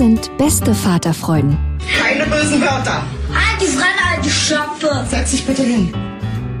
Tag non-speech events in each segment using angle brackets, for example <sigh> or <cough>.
Sind beste Vaterfreuden. Keine bösen Wörter. Die Fremde, alte Schöpfe. Setz dich bitte hin.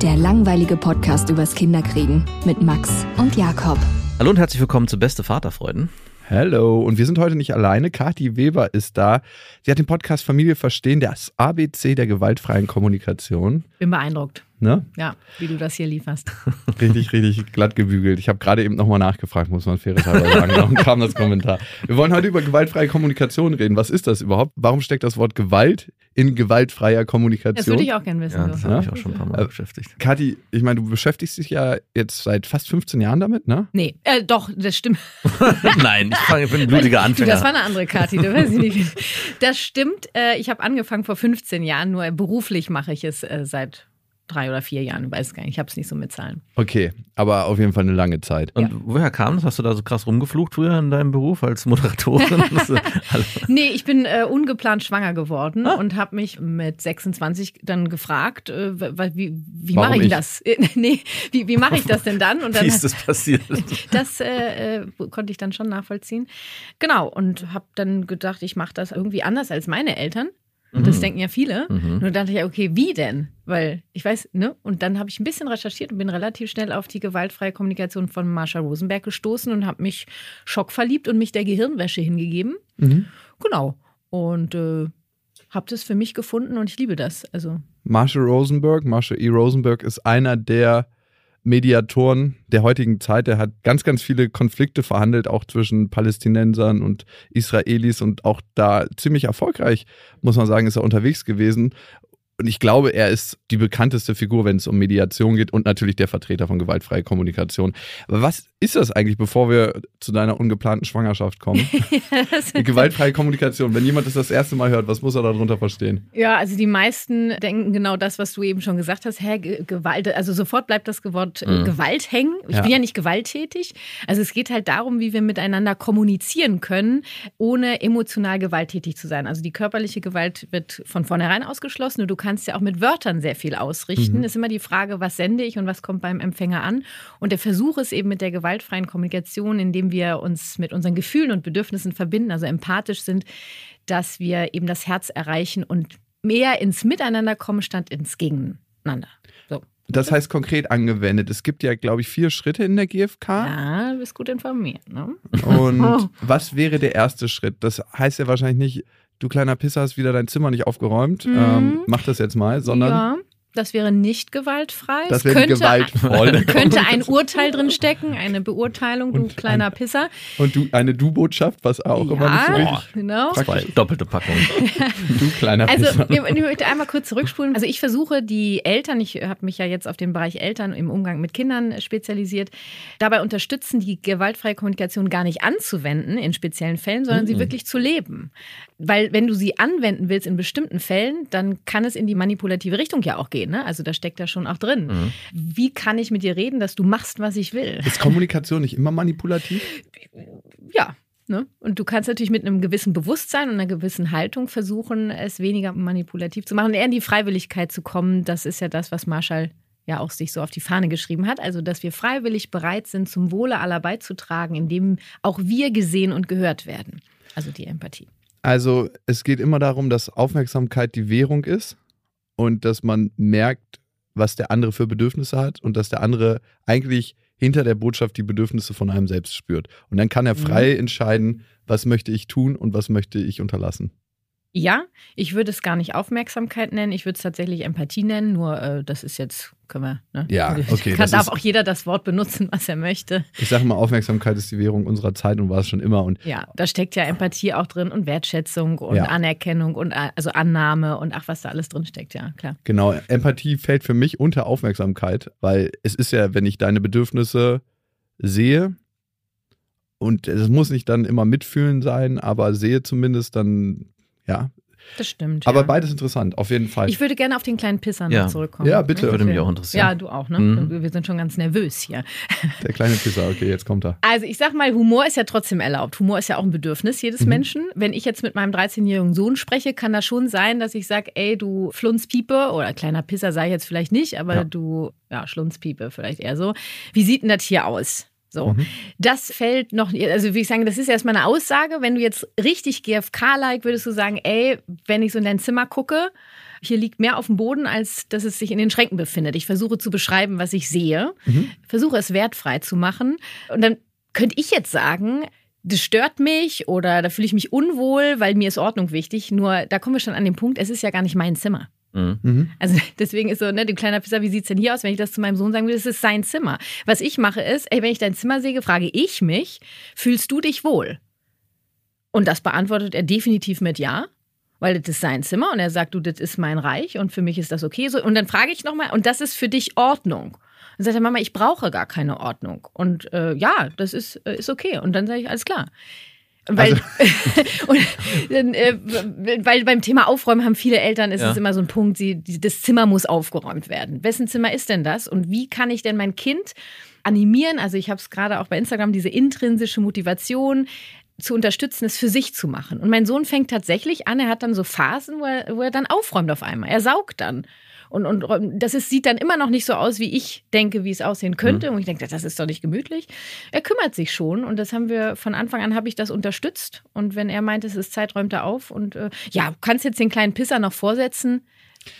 Der langweilige Podcast übers Kinderkriegen mit Max und Jakob. Hallo und herzlich willkommen zu Beste Vaterfreuden. Hallo, und wir sind heute nicht alleine. Kathi Weber ist da. Sie hat den Podcast Familie verstehen, das ABC der gewaltfreien Kommunikation. Bin beeindruckt, Ne? ja, wie du das hier lieferst. <laughs> Richtig, richtig glatt gebügelt. Ich habe gerade eben nochmal nachgefragt, muss man fairerweise sagen. Darum kam das Kommentar. Wir wollen heute über gewaltfreie Kommunikation reden. Was ist das überhaupt? Warum steckt das Wort Gewalt in gewaltfreier Kommunikation? Das würde ich auch gerne wissen. Ja, so. das habe ich auch schon ein paar Mal Äh, beschäftigt. Kathi, ich meine, du beschäftigst dich ja jetzt seit fast 15 Jahren damit, ne? Nee, äh, doch, das stimmt. <laughs> Nein, ich, fange, ich bin ein blutiger Du, Anfänger. das war eine andere Kati, da weiß ich nicht. Das stimmt. Äh, ich habe angefangen vor 15 Jahren, nur beruflich mache ich es äh, seit drei oder vier Jahren, weiß gar nicht. Ich habe es nicht so mit Zahlen. Okay, aber auf jeden Fall eine lange Zeit. und woher kam das? Hast du da so krass rumgeflucht früher in deinem Beruf als Moderatorin? <laughs> Hallo. Nee, ich bin äh, ungeplant schwanger geworden Ah. und habe mich mit 26 dann gefragt, äh, wie, wie mache ich ich? das? Äh, <laughs> nee, wie, wie mache ich das denn dann? Und dann Wie ist das passiert? <laughs> Das äh, äh, konnte ich dann schon nachvollziehen. Genau, und habe dann gedacht, ich mache das irgendwie anders als meine Eltern. Und das denken ja viele. Mhm. Nur dachte ich, okay, wie denn? Weil ich weiß, ne? Und dann habe ich ein bisschen recherchiert und bin relativ schnell auf die gewaltfreie Kommunikation von Marsha Rosenberg gestoßen und habe mich schockverliebt und mich der Gehirnwäsche hingegeben. Mhm. Genau. Und äh, habe das für mich gefunden und ich liebe das. Also Marshall Rosenberg, Marshall E. Rosenberg ist einer der Mediatoren der heutigen Zeit. Er hat ganz, ganz viele Konflikte verhandelt, auch zwischen Palästinensern und Israelis und auch da ziemlich erfolgreich, muss man sagen, ist er unterwegs gewesen. Und ich glaube, er ist die bekannteste Figur, wenn es um Mediation geht und natürlich der Vertreter von gewaltfreier Kommunikation. Aber was ist das eigentlich, bevor wir zu deiner ungeplanten Schwangerschaft kommen? <laughs> Die gewaltfreie Kommunikation. Wenn jemand das das erste Mal hört, was muss er darunter verstehen? Ja, also die meisten denken genau das, was du eben schon gesagt hast. Hä, Ge- Gewalt, also sofort bleibt das Wort äh, Mhm. Gewalt hängen. Ich Ja. bin ja nicht gewalttätig. Also es geht halt darum, wie wir miteinander kommunizieren können, ohne emotional gewalttätig zu sein. Also die körperliche Gewalt wird von vornherein ausgeschlossen. Und du kannst ja auch mit Wörtern sehr viel ausrichten. Mhm. Ist immer die Frage, was sende ich und was kommt beim Empfänger an. Und der Versuch ist eben mit der gewaltfreien Kommunikation, indem wir uns mit unseren Gefühlen und Bedürfnissen verbinden, also empathisch sind, dass wir eben das Herz erreichen und mehr ins Miteinander kommen, statt ins Gegeneinander. So. Das heißt konkret angewendet. Es gibt ja, glaube ich, vier Schritte in der GfK. Ja, du bist gut informiert. Ne? Und <laughs> was wäre der erste Schritt? Das heißt ja wahrscheinlich nicht, du kleiner Pisser hast wieder dein Zimmer nicht aufgeräumt. Mhm. Ähm, mach das jetzt mal, sondern ja, das wäre nicht gewaltfrei. das Es wäre könnte, gewaltvoll. <laughs> könnte ein Urteil drin stecken, eine Beurteilung, du Und kleiner ein- Pisser. Und du eine Du-Botschaft, was auch immer nicht so Ja, richtig. genau. Zwei doppelte Packung. <laughs> Du kleiner Also Pisser. ich ich möchte einmal kurz zurückspulen. Also ich versuche die Eltern, ich habe mich ja jetzt auf den Bereich Eltern im Umgang mit Kindern spezialisiert, dabei unterstützen, die gewaltfreie Kommunikation gar nicht anzuwenden in speziellen Fällen, sondern sie wirklich zu leben. Weil wenn du sie anwenden willst in bestimmten Fällen, dann kann es in die manipulative Richtung ja auch gehen. Ne? Also da steckt ja schon auch drin. Wie kann ich mit dir reden, dass du machst, was ich will? Ist Kommunikation nicht immer manipulativ? <laughs> Ja. Ne? Und du kannst natürlich mit einem gewissen Bewusstsein und einer gewissen Haltung versuchen, es weniger manipulativ zu machen, eher in die Freiwilligkeit zu kommen. Das ist ja das, was Marshall ja auch sich so auf die Fahne geschrieben hat. Also, dass wir freiwillig bereit sind, zum Wohle aller beizutragen, indem auch wir gesehen und gehört werden. Also die Empathie. Also es geht immer darum, dass Aufmerksamkeit die Währung ist und dass man merkt, was der andere für Bedürfnisse hat und dass der andere eigentlich hinter der Botschaft die Bedürfnisse von einem selbst spürt. Und dann kann er frei entscheiden, was möchte ich tun und was möchte ich unterlassen. Ja, ich würde es gar nicht Aufmerksamkeit nennen, ich würde es tatsächlich Empathie nennen, nur äh, das ist jetzt, können wir, ne? Ja, <laughs> okay, Kann, darf ist- auch jeder das Wort benutzen, was er möchte. Ich sage mal, Aufmerksamkeit ist die Währung unserer Zeit und war es schon immer. Und Ja, da steckt ja Empathie auch drin und Wertschätzung und Ja. Anerkennung und äh, also Annahme und ach, was da alles drin steckt, ja, klar. Genau, Empathie fällt für mich unter Aufmerksamkeit, weil es ist ja, wenn ich deine Bedürfnisse sehe, und es muss nicht dann immer mitfühlen sein, aber sehe zumindest, dann ja. Das stimmt. Aber ja. beides interessant, auf jeden Fall. Ich würde gerne auf den kleinen Pisser noch Ja. zurückkommen. Ja, bitte. Würde mich auch interessieren. Ja, du auch, ne? Mhm. Wir sind schon ganz nervös hier. <laughs> Der kleine Pisser, okay, jetzt kommt er. Also ich sag mal, Humor ist ja trotzdem erlaubt. Humor ist ja auch ein Bedürfnis jedes Menschen. Wenn ich jetzt mit meinem 13-jährigen Sohn spreche, kann das schon sein, dass ich sage, ey, du Flunzpiepe oder kleiner Pisser sei ich jetzt vielleicht nicht, aber Ja. du, ja, Schlunzpiepe vielleicht eher so. Wie sieht denn das hier aus? So, das fällt noch, also wie ich sagen, das ist erstmal eine Aussage. Wenn du jetzt richtig GFK-like würdest du sagen, ey, wenn ich so in dein Zimmer gucke, hier liegt mehr auf dem Boden, als dass es sich in den Schränken befindet. Ich versuche zu beschreiben, was ich sehe, versuche es wertfrei zu machen. Und dann könnte ich jetzt sagen, das stört mich oder da fühle ich mich unwohl, weil mir ist Ordnung wichtig. Nur da kommen wir schon an den Punkt, es ist ja gar nicht mein Zimmer. Mhm. Mhm. Also deswegen ist so, ne, du kleiner Pisser, wie sieht's denn hier aus? Wenn ich das zu meinem Sohn sagen will, das ist sein Zimmer. Was ich mache ist, ey, wenn ich dein Zimmer sehe, frage ich mich, fühlst du dich wohl? Und das beantwortet er definitiv mit Ja, weil das ist sein Zimmer und er sagt, du, das ist mein Reich und für mich ist das okay. So, und dann frage ich nochmal, und das ist für dich Ordnung? Dann sagt er, Mama, ich brauche gar keine Ordnung. Und äh, ja, das ist, äh, ist okay. Und dann sage ich, alles klar. Weil, <laughs> und, dann, äh, weil beim Thema Aufräumen haben viele Eltern, ist Ja. es immer so ein Punkt, sie, die, das Zimmer muss aufgeräumt werden. Wessen Zimmer ist denn das? Und wie kann ich denn mein Kind animieren? Also ich habe es gerade auch bei Instagram, diese intrinsische Motivation zu unterstützen, es für sich zu machen. Und mein Sohn fängt tatsächlich an, er hat dann so Phasen, wo er, wo er dann aufräumt auf einmal. Er saugt dann. Und, und das ist, sieht dann immer noch nicht so aus, wie ich denke, wie es aussehen könnte. Und ich denke, das ist doch nicht gemütlich. Er kümmert sich schon und das haben wir von Anfang an habe ich das unterstützt. Und wenn er meint, es ist Zeit, räumt er auf. Und äh, ja, kannst jetzt den kleinen Pisser noch vorsetzen,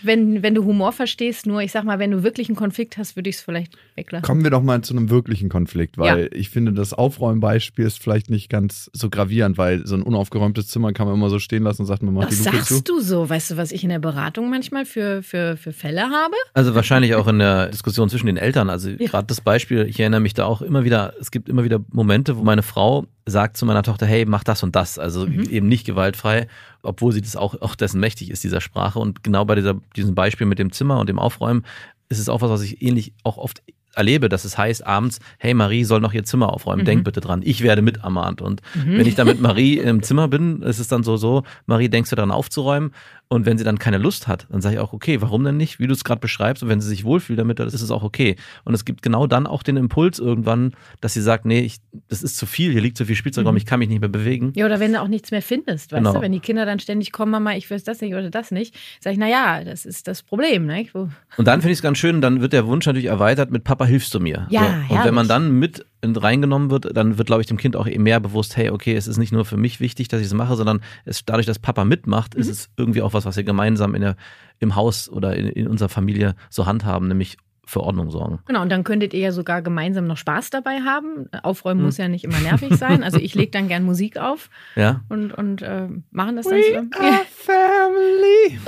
wenn, wenn du Humor verstehst. Nur ich sag mal, wenn du wirklich einen Konflikt hast, würde ich es vielleicht weglassen. Kommen wir doch mal zu einem wirklichen Konflikt, weil ich finde, das Aufräumbeispiel ist vielleicht nicht ganz so gravierend, weil so ein unaufgeräumtes Zimmer kann man immer so stehen lassen und sagt, man macht Was die Luke sagst zu. du so? Weißt du, was ich in der Beratung manchmal für, für, für Fälle habe? Also wahrscheinlich auch in der Diskussion zwischen den Eltern. Also gerade das Beispiel, ich erinnere mich da auch immer wieder, es gibt immer wieder Momente, wo meine Frau sagt zu meiner Tochter, hey, mach das und das. Also eben nicht gewaltfrei, obwohl sie das auch, auch dessen mächtig ist, dieser Sprache. Und genau bei dieser, diesem Beispiel mit dem Zimmer und dem Aufräumen ist es auch was, was ich ähnlich auch oft erlebe, dass es heißt abends, hey, Marie soll noch ihr Zimmer aufräumen, denk bitte dran, ich werde mit ermahnt. Und wenn ich dann mit Marie im Zimmer bin, ist es dann so, so, Marie, denkst du daran aufzuräumen? Und wenn sie dann keine Lust hat, dann sage ich auch, okay, warum denn nicht? Wie du es gerade beschreibst, und wenn sie sich wohlfühlt damit, dann ist es auch okay. Und es gibt genau dann auch den Impuls irgendwann, dass sie sagt, nee, ich, das ist zu viel, hier liegt zu viel Spielzeugraum, ich kann mich nicht mehr bewegen. Ja, oder wenn du auch nichts mehr findest, weißt Genau. du, wenn die Kinder dann ständig kommen, Mama, ich will das nicht oder das nicht, sag ich, na ja, das ist das Problem, ne? Und dann finde ich es ganz schön, dann wird der Wunsch natürlich erweitert mit Papa, hilfst du mir? Ja, so. Und herrlich. wenn man dann mit in- reingenommen wird, dann wird, glaube ich, dem Kind auch mehr bewusst, hey, okay, es ist nicht nur für mich wichtig, dass ich es mache, sondern es, dadurch, dass Papa mitmacht, Mhm. ist es irgendwie auch was, was wir gemeinsam in der, im Haus oder in, in unserer Familie so handhaben, nämlich für Ordnung sorgen. Genau, und dann könntet ihr ja sogar gemeinsam noch Spaß dabei haben. Aufräumen Hm. muss ja nicht immer nervig sein. Also ich lege dann gern Musik auf Ja? und, und äh, machen das dann We so. are family.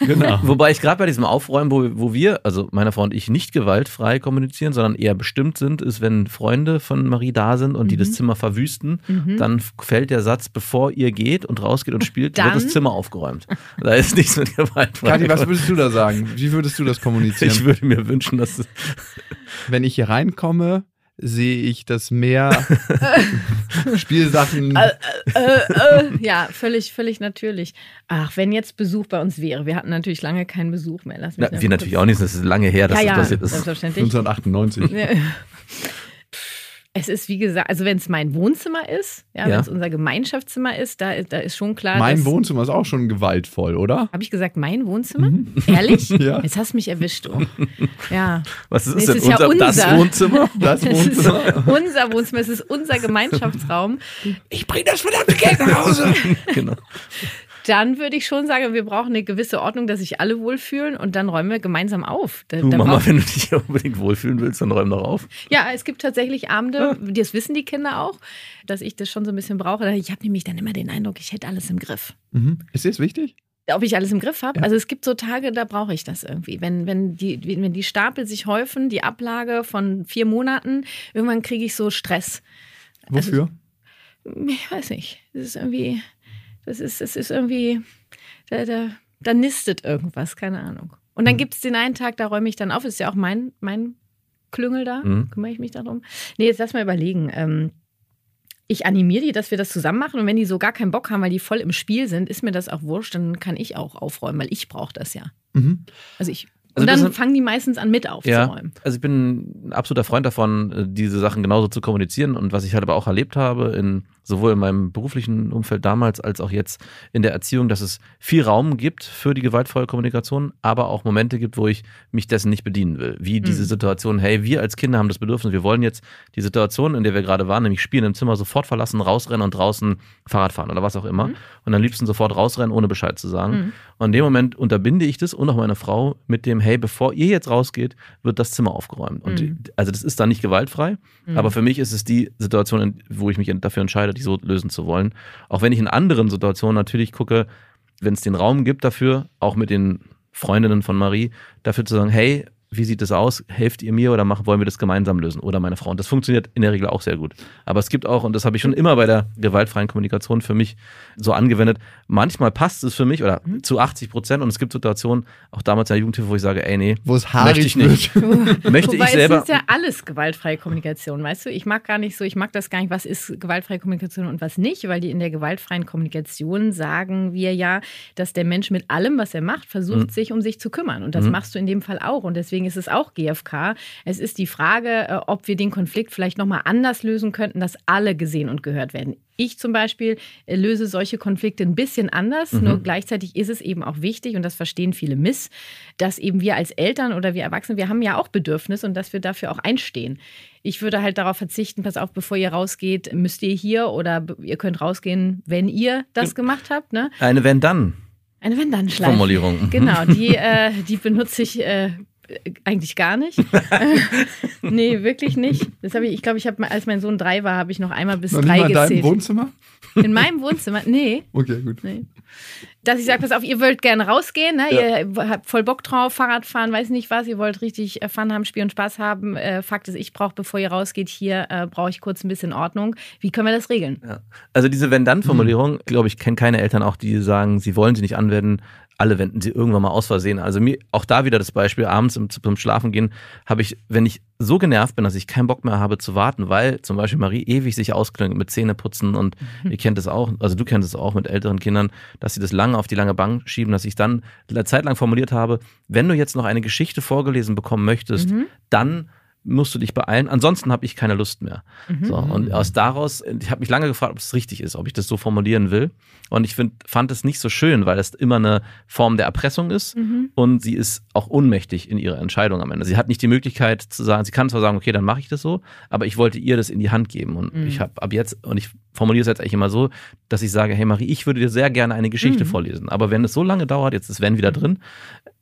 Genau. <laughs> Wobei ich gerade bei diesem Aufräumen, wo, wo wir, also meine Frau und ich, nicht gewaltfrei kommunizieren, sondern eher bestimmt sind, ist, wenn Freunde von Marie da sind und die Mhm. das Zimmer verwüsten, dann fällt der Satz, bevor ihr geht und rausgeht und spielt, Dann? wird das Zimmer aufgeräumt. Da ist nichts mit gewaltfrei. Kathi, was würdest du da sagen? Wie würdest du das kommunizieren? ich würde mir wünschen, dass es Wenn ich hier reinkomme, sehe ich das Meer, <laughs> Spielsachen. äh, äh, ja, völlig, völlig natürlich. Ach, wenn jetzt Besuch bei uns wäre. Wir hatten natürlich lange keinen Besuch mehr. Lass mich Na, wir natürlich auch nicht, das ist lange her, dass Ja, das ja, passiert ist. selbstverständlich. 1998. Es ist, wie gesagt, also wenn es mein Wohnzimmer ist, ja, Ja. wenn es unser Gemeinschaftszimmer ist, da, da ist schon klar, Mein Wohnzimmer ist auch schon gewaltvoll, oder? Habe ich gesagt, mein Wohnzimmer? <laughs> Ehrlich? Ja. Jetzt hast du mich erwischt. Oh. <laughs> Ja. Was ist Nee, denn? ist ja unser, das unser. Wohnzimmer? <laughs> Das Es ist Wohnzimmer. unser Wohnzimmer, es ist unser Gemeinschaftsraum. Ich bring das verdammte Geld nach Hause. genau. Dann würde ich schon sagen, wir brauchen eine gewisse Ordnung, dass sich alle wohlfühlen und dann räumen wir gemeinsam auf. Da, Du Mama, wenn du dich unbedingt wohlfühlen willst, dann räum doch auf. ja, es gibt tatsächlich Abende, das wissen die Kinder auch, dass ich das schon so ein bisschen brauche. Ich habe nämlich dann immer den Eindruck, ich hätte alles im Griff. Mhm. Ist dir das wichtig? Ob ich alles im Griff habe? Ja. Also es gibt so Tage, da brauche ich das irgendwie. Wenn, wenn, die, wenn die Stapel sich häufen, die Ablage von vier Monaten, irgendwann kriege ich so Stress. Wofür? Ich weiß nicht. Das ist irgendwie, das ist, das ist irgendwie, da, da, da nistet irgendwas, keine Ahnung. Und Mhm. dann gibt es den einen Tag, da räume ich dann auf. Das ist ja auch mein, mein Klüngel da. Mhm. Kümmere ich mich darum. Nee, jetzt lass mal überlegen. Ähm, ich animiere die, dass wir das zusammen machen. Und wenn die so gar keinen Bock haben, weil die voll im Spiel sind, ist mir das auch wurscht. Dann kann ich auch aufräumen, weil ich brauche das ja. Mhm. Also ich. Also und das dann fangen die meistens an, mit aufzuräumen. Also ich bin ein absoluter Freund davon, äh, diese Sachen genauso zu kommunizieren und was ich halt aber auch erlebt habe, in, sowohl in meinem beruflichen Umfeld damals als auch jetzt in der Erziehung, dass es viel Raum gibt für die gewaltvolle Kommunikation, aber auch Momente gibt, wo ich mich dessen nicht bedienen will. Wie diese Mhm. Situation, hey, wir als Kinder haben das Bedürfnis, wir wollen jetzt die Situation, in der wir gerade waren, nämlich spielen im Zimmer, sofort verlassen, rausrennen und draußen Fahrrad fahren oder was auch immer. Mhm. Und am liebsten sofort rausrennen, ohne Bescheid zu sagen. Mhm. Und in dem Moment unterbinde ich das und auch meine Frau mit dem, hey, bevor ihr jetzt rausgeht, wird das Zimmer aufgeräumt. Und Mhm. also das ist dann nicht gewaltfrei, Mhm. aber für mich ist es die Situation, wo ich mich dafür entscheide, die so lösen zu wollen. Auch wenn ich in anderen Situationen natürlich gucke, wenn es den Raum gibt dafür, auch mit den Freundinnen von Marie, dafür zu sagen, hey, wie sieht es aus? Helft ihr mir oder machen, wollen wir das gemeinsam lösen? Oder meine Frau. Und das funktioniert in der Regel auch sehr gut. Aber es gibt auch, und das habe ich schon immer bei der gewaltfreien Kommunikation für mich so angewendet, manchmal passt es für mich oder Mhm. zu 80 Prozent und es gibt Situationen, auch damals in der Jugendhilfe, wo ich sage, ey, nee, Wo es möchte ich nicht. <laughs> möchte Wobei ich selber. es ist ja alles gewaltfreie Kommunikation, weißt du? Ich mag gar nicht so, ich mag das gar nicht, was ist gewaltfreie Kommunikation und was nicht, weil die in der gewaltfreien Kommunikation sagen wir ja, dass der Mensch mit allem, was er macht, versucht, Mhm. sich um sich zu kümmern. Und das Mhm. machst du in dem Fall auch. Und deswegen ist es auch GFK. Es ist die Frage, äh, ob wir den Konflikt vielleicht nochmal anders lösen könnten, dass alle gesehen und gehört werden. Ich zum Beispiel äh, löse solche Konflikte ein bisschen anders, Mhm. nur gleichzeitig ist es eben auch wichtig, und das verstehen viele miss, dass eben wir als Eltern oder wir Erwachsene, wir haben ja auch Bedürfnisse und dass wir dafür auch einstehen. Ich würde halt darauf verzichten, pass auf, bevor ihr rausgeht, müsst ihr hier oder ihr könnt rausgehen, wenn ihr das gemacht habt. Ne? Eine Wenn-Dann. Eine Wenn-Dann-Schleife. Formulierung. Genau, die, <laughs> äh, die benutze ich äh, eigentlich gar nicht. <laughs> <laughs> nee, wirklich nicht. Das habe ich, ich glaube, ich habe, als mein Sohn drei war, habe ich noch einmal bis Noch drei mal in deinem gezählt. Wohnzimmer? In meinem Wohnzimmer? Nee. Okay, gut. Nee. Dass ich sage, pass auf, ihr wollt gerne rausgehen, ne? ihr habt voll Bock drauf, Fahrrad fahren, weiß nicht was, ihr wollt richtig äh, Fun haben, Spiel und Spaß haben. Äh, Fakt ist, ich brauche, bevor ihr rausgeht, hier äh, brauche ich kurz ein bisschen Ordnung. Wie können wir das regeln? Ja. Also diese Wenn-Dann-Formulierung, Mhm. glaube ich, kennen keine Eltern auch, die sagen, sie wollen sie nicht anwenden. Alle wenden sie irgendwann mal aus Versehen. Also mir, auch da wieder das Beispiel, abends im, zum Schlafen gehen, habe ich, wenn ich so genervt bin, dass ich keinen Bock mehr habe zu warten, weil zum Beispiel Marie ewig sich ausklingt mit Zähneputzen und Mhm. ihr kennt es auch, also du kennst es auch mit älteren Kindern, dass sie das lange auf die lange Bank schieben, dass ich dann eine Zeit lang formuliert habe, wenn du jetzt noch eine Geschichte vorgelesen bekommen möchtest, Mhm. dann musst du dich beeilen, ansonsten habe ich keine Lust mehr. Mhm. So, und aus daraus, ich habe mich lange gefragt, ob es richtig ist, ob ich das so formulieren will. Und ich find, fand es nicht so schön, weil es immer eine Form der Erpressung ist Mhm. und sie ist auch ohnmächtig in ihrer Entscheidung am Ende. Sie hat nicht die Möglichkeit zu sagen, sie kann zwar sagen, okay, dann mache ich das so, aber ich wollte ihr das in die Hand geben. Und Mhm. ich habe ab jetzt, und ich formuliere es jetzt eigentlich immer so, dass ich sage, hey Marie, ich würde dir sehr gerne eine Geschichte Mhm. vorlesen. Aber wenn es so lange dauert, jetzt ist Wenn wieder drin,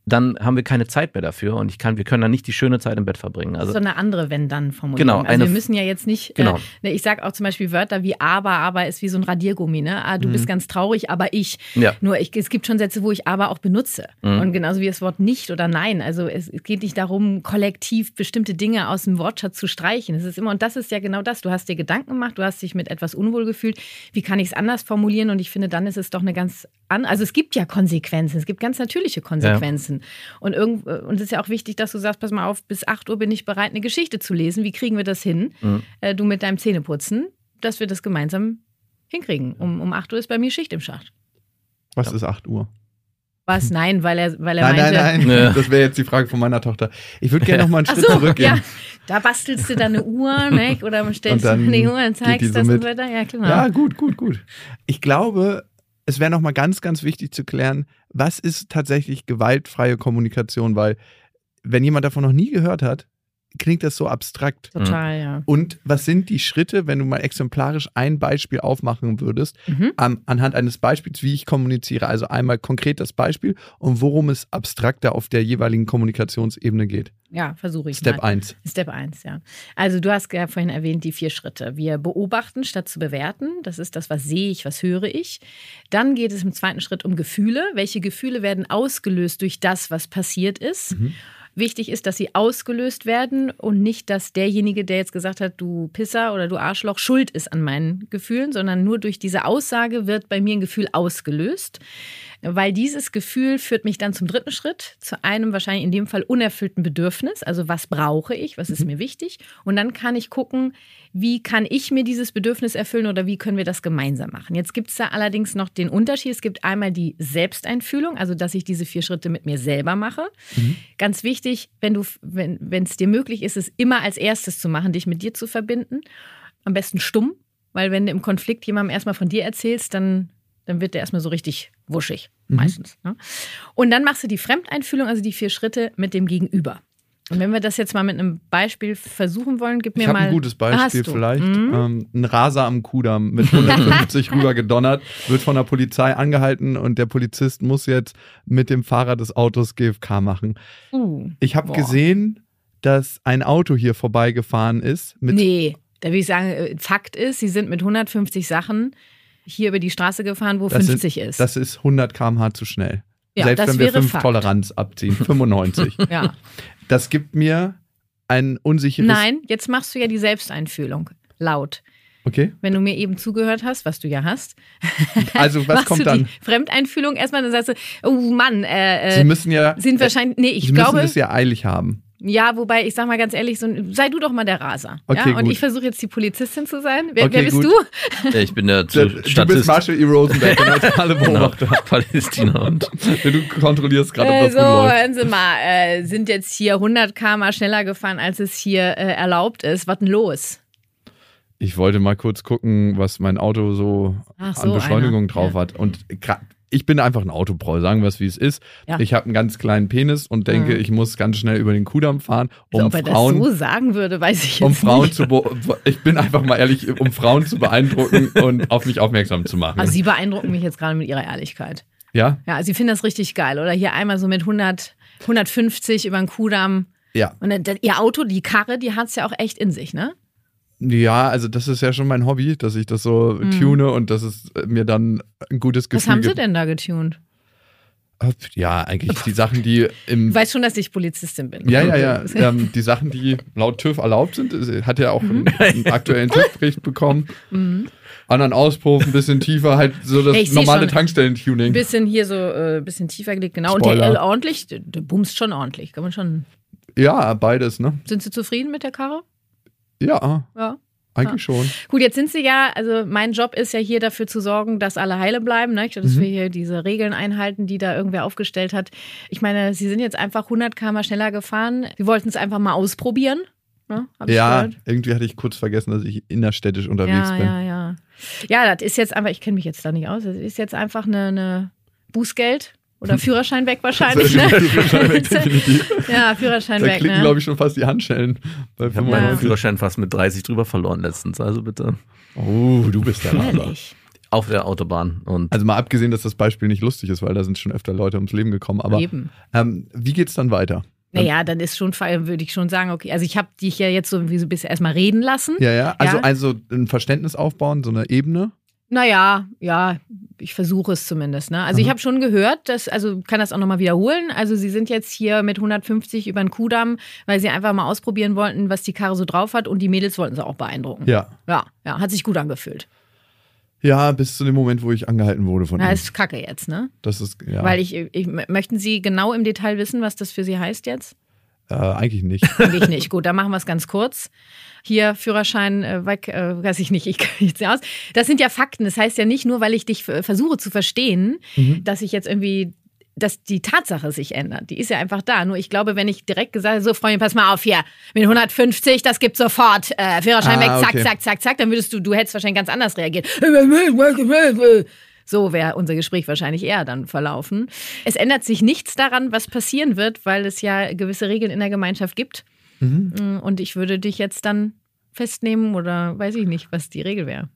dann haben wir keine Zeit mehr dafür und ich kann, wir können dann nicht die schöne Zeit im Bett verbringen. Das Also ist so eine andere Wenn-Dann-Formulierung. Genau, also eine- wir müssen ja jetzt nicht, Genau. äh, ich sage auch zum Beispiel Wörter wie aber, aber ist wie so ein Radiergummi. Ne? Ah, du bist ganz traurig, aber ich. Mhm. Ja. Nur ich, es gibt schon Sätze, wo ich aber auch benutze. Mhm. Und genauso wie das Wort nicht oder nein. Also es, es geht nicht darum, kollektiv bestimmte Dinge aus dem Wortschatz zu streichen. Es ist immer, und das ist ja genau das. Du hast dir Gedanken gemacht, du hast dich mit etwas unwohl gefühlt. Wie kann ich es anders formulieren? Und ich finde, dann ist es doch eine ganz an. Also es gibt ja Konsequenzen, es gibt ganz natürliche Konsequenzen. Und, irgend, und es ist ja auch wichtig, dass du sagst, pass mal auf, bis 8 Uhr bin ich bereit, eine Geschichte zu lesen. Wie kriegen wir das hin? Mhm. Äh, du mit deinem Zähneputzen, dass wir das gemeinsam hinkriegen. Um, um 8 Uhr ist bei mir Schicht im Schacht. Was ist 8 Uhr? Was? Nein, weil er, weil er Nein, meinte. nein, nein. Ja. Das wäre jetzt die Frage von meiner Tochter. Ich würde gerne noch mal einen Schritt so, zurückgehen. ja. Da bastelst du dann eine Uhr, <laughs> ne? Oder stellst du eine Uhr und zeigst so das mit. und so weiter. Ja, genau. Ja, gut, gut, gut. Ich glaube, es wäre noch mal ganz, ganz wichtig zu klären, was ist tatsächlich gewaltfreie Kommunikation, weil wenn jemand davon noch nie gehört hat, klingt das so abstrakt. Total, ja. Und was sind die Schritte, wenn du mal exemplarisch ein Beispiel aufmachen würdest, Mhm. an, anhand eines Beispiels, wie ich kommuniziere? Also einmal konkret das Beispiel und worum es abstrakter auf der jeweiligen Kommunikationsebene geht. Ja, versuche ich Step mal. 1. Step 1, ja. Also du hast ja vorhin erwähnt, die vier Schritte. Wir beobachten statt zu bewerten. Das ist das, was sehe ich, was höre ich. Dann geht es im zweiten Schritt um Gefühle. Welche Gefühle werden ausgelöst durch das, was passiert ist? Wichtig ist, dass sie ausgelöst werden und nicht, dass derjenige, der jetzt gesagt hat, du Pisser oder du Arschloch, schuld ist an meinen Gefühlen, sondern nur durch diese Aussage wird bei mir ein Gefühl ausgelöst. Weil dieses Gefühl führt mich dann zum dritten Schritt, zu einem wahrscheinlich in dem Fall unerfüllten Bedürfnis. Also was brauche ich, was ist mir wichtig? Und dann kann ich gucken, wie kann ich mir dieses Bedürfnis erfüllen oder wie können wir das gemeinsam machen. Jetzt gibt es da allerdings noch den Unterschied. Es gibt einmal die Selbsteinfühlung, also dass ich diese vier Schritte mit mir selber mache. Ganz wichtig, wenn du, wenn es dir möglich ist, es immer als erstes zu machen, dich mit dir zu verbinden. Am besten stumm, weil wenn du im Konflikt jemandem erstmal von dir erzählst, dann, dann wird der erstmal so richtig wuschig, meistens. Ne? Und dann machst du die Fremdeinfühlung, also die vier Schritte mit dem Gegenüber. Und wenn wir das jetzt mal mit einem Beispiel versuchen wollen, gib mir Ich mal. ein gutes Ah, Beispiel vielleicht. Mhm. Ähm, ein Raser am Kudamm mit 150 <laughs> rüber gedonnert, wird von der Polizei angehalten und der Polizist muss jetzt mit dem Fahrer des Autos GFK machen. Uh, Ich habe gesehen, dass ein Auto hier vorbeigefahren ist mit nee, da würde ich sagen, äh, Fakt ist, sie sind mit 150 Sachen hier über die Straße gefahren, wo Das 50 sind, ist. Das ist 100 km/h zu schnell. Ja, Selbst wenn wir wäre 5 Fakt. Toleranz abziehen, <laughs> 95. ja. das gibt mir ein unsicheres. Nein, jetzt machst du ja die Selbsteinfühlung. Laut. Okay. Wenn du mir eben zugehört hast, was du ja hast, <laughs> Also was kommt dann? Fremdeinfühlung erstmal, dann sagst du, oh Mann, äh, Sie äh, müssen ja. sind wahrscheinlich, nee, ich Sie glaube, müssen es ja eilig haben. Ja, wobei, ich sag mal ganz ehrlich, so, ein- sei du doch mal der Raser. Okay, ja? Und gut. ich versuche jetzt die Polizistin zu sein. Wer, Okay, wer bist gut. du? Ich bin der Du, du bist Statist. Marshall E. Rosenberg, der neutrale <laughs> Genau, Beobachter. Palästina und Du kontrollierst gerade, ob Äh, das so, gut läuft. hören Sie mal, äh, sind jetzt hier 100 km schneller gefahren, als es hier äh, erlaubt ist. Was denn los? Ich wollte mal kurz gucken, was mein Auto so, Ach an so, Beschleunigung einer. drauf Ja. hat. Und gra- ich bin einfach ein Autopreu, sagen wir es wie es ist. Ja. Ich habe einen ganz kleinen Penis und denke, Mhm. ich muss ganz schnell über den Kudamm fahren, um Also, ob er Frauen, das so sagen würde, weiß ich jetzt um Frauen nicht. zu, ich bin einfach mal ehrlich, um Frauen zu beeindrucken und auf mich aufmerksam zu machen. Also Sie beeindrucken mich jetzt gerade mit Ihrer Ehrlichkeit. ja, Ja, Sie finden das richtig geil. Oder hier einmal so mit 100, 150 über den Kudamm. ja, Und dann, Ihr Auto, die Karre, die hat es ja auch echt in sich, ne? Ja. Also das ist ja schon mein Hobby, dass ich das so tune und dass es mir dann ein gutes Gefühl Mhm. Was haben Sie gibt. denn da getunt? Ja, eigentlich die Sachen, die im <laughs> Du weißt schon, dass ich Polizistin bin. Ja, ja, ja. <laughs> Ähm, die Sachen, die laut TÜV erlaubt sind, hat ja auch Mhm. einen, einen aktuellen TÜV-Bericht bekommen. Anderen Auspuff, ein bisschen tiefer, halt so das Hey, normale schon. Ein Tankstellen-Tuning. bisschen hier so, äh, bisschen tiefer gelegt, genau. Und Spoiler. der äh, ordentlich, der, der bumst schon ordentlich. Kann man schon. Ja, beides, ne? Sind Sie zufrieden mit der Karre? Ja, Ja. eigentlich schon. Gut, jetzt sind Sie ja, also mein Job ist ja hier dafür zu sorgen, dass alle heile bleiben, ne? dass Mhm. wir hier diese Regeln einhalten, die da irgendwer aufgestellt hat. Ich meine, Sie sind jetzt einfach 100 km schneller gefahren. Sie wollten es einfach mal ausprobieren. Ne? Ja, irgendwie hatte ich kurz vergessen, dass ich innerstädtisch unterwegs ja, bin. ja, ja. Ja, das ist jetzt einfach, ich kenne mich jetzt da nicht aus, das ist jetzt einfach eine, eine Bußgeld oder Führerschein weg wahrscheinlich. Ne? Führerschein weg, <laughs> definitiv. ja, Führerschein Da weg. klicken, Ne? glaube ich, schon fast die Handschellen. Bei Ich habe Ja. meinen 95. Führerschein fast mit 30 drüber verloren letztens. Also bitte. Oh, du bist der Raser. Auf der Autobahn. Und Also mal abgesehen, dass das Beispiel nicht lustig ist, weil da sind schon öfter Leute ums Leben gekommen. Aber Eben. ähm, wie geht's dann weiter? Naja, dann ist schon, würde ich schon sagen, okay, also ich habe dich ja jetzt so wie so ein bisschen erstmal reden lassen. Ja, ja. Also, Ja. also ein Verständnis aufbauen, so eine Ebene. Naja, ja, ich versuche es zumindest. Ne? Also ich Mhm. habe schon gehört, dass, also kann das auch nochmal wiederholen. Also sie sind jetzt hier mit 150 über den Kudamm, weil sie einfach mal ausprobieren wollten, was die Karre so drauf hat und die Mädels wollten sie auch beeindrucken. Ja. Ja, ja, hat sich gut angefühlt. Ja, bis zu dem Moment, wo ich angehalten wurde von Na, ihm. ist kacke jetzt, ne? Das ist, ja, Weil ich, ich, möchten Sie genau im Detail wissen, was das für Sie heißt jetzt? Äh, eigentlich nicht. <laughs> Eigentlich nicht. Gut, dann machen wir es ganz kurz. Hier Führerschein äh, weg, äh, weiß ich nicht, ich <laughs> kann nicht aus. Das sind ja Fakten. Das heißt ja nicht nur, weil ich dich äh, versuche zu verstehen, dass ich jetzt irgendwie, dass die Tatsache sich ändert. Die ist ja einfach da. Nur ich glaube, wenn ich direkt gesagt hätte, so Freundin, pass mal auf hier, mit 150, das gibt sofort, äh, Führerschein Ah, weg, zack, okay. zack, zack, zack, dann würdest du, du hättest wahrscheinlich ganz anders reagiert. <laughs> So wäre unser Gespräch wahrscheinlich eher dann verlaufen. Es ändert sich nichts daran, was passieren wird, weil es ja gewisse Regeln in der Gemeinschaft gibt. Mhm. Und ich würde dich jetzt dann festnehmen oder weiß ich nicht, was die Regel wäre.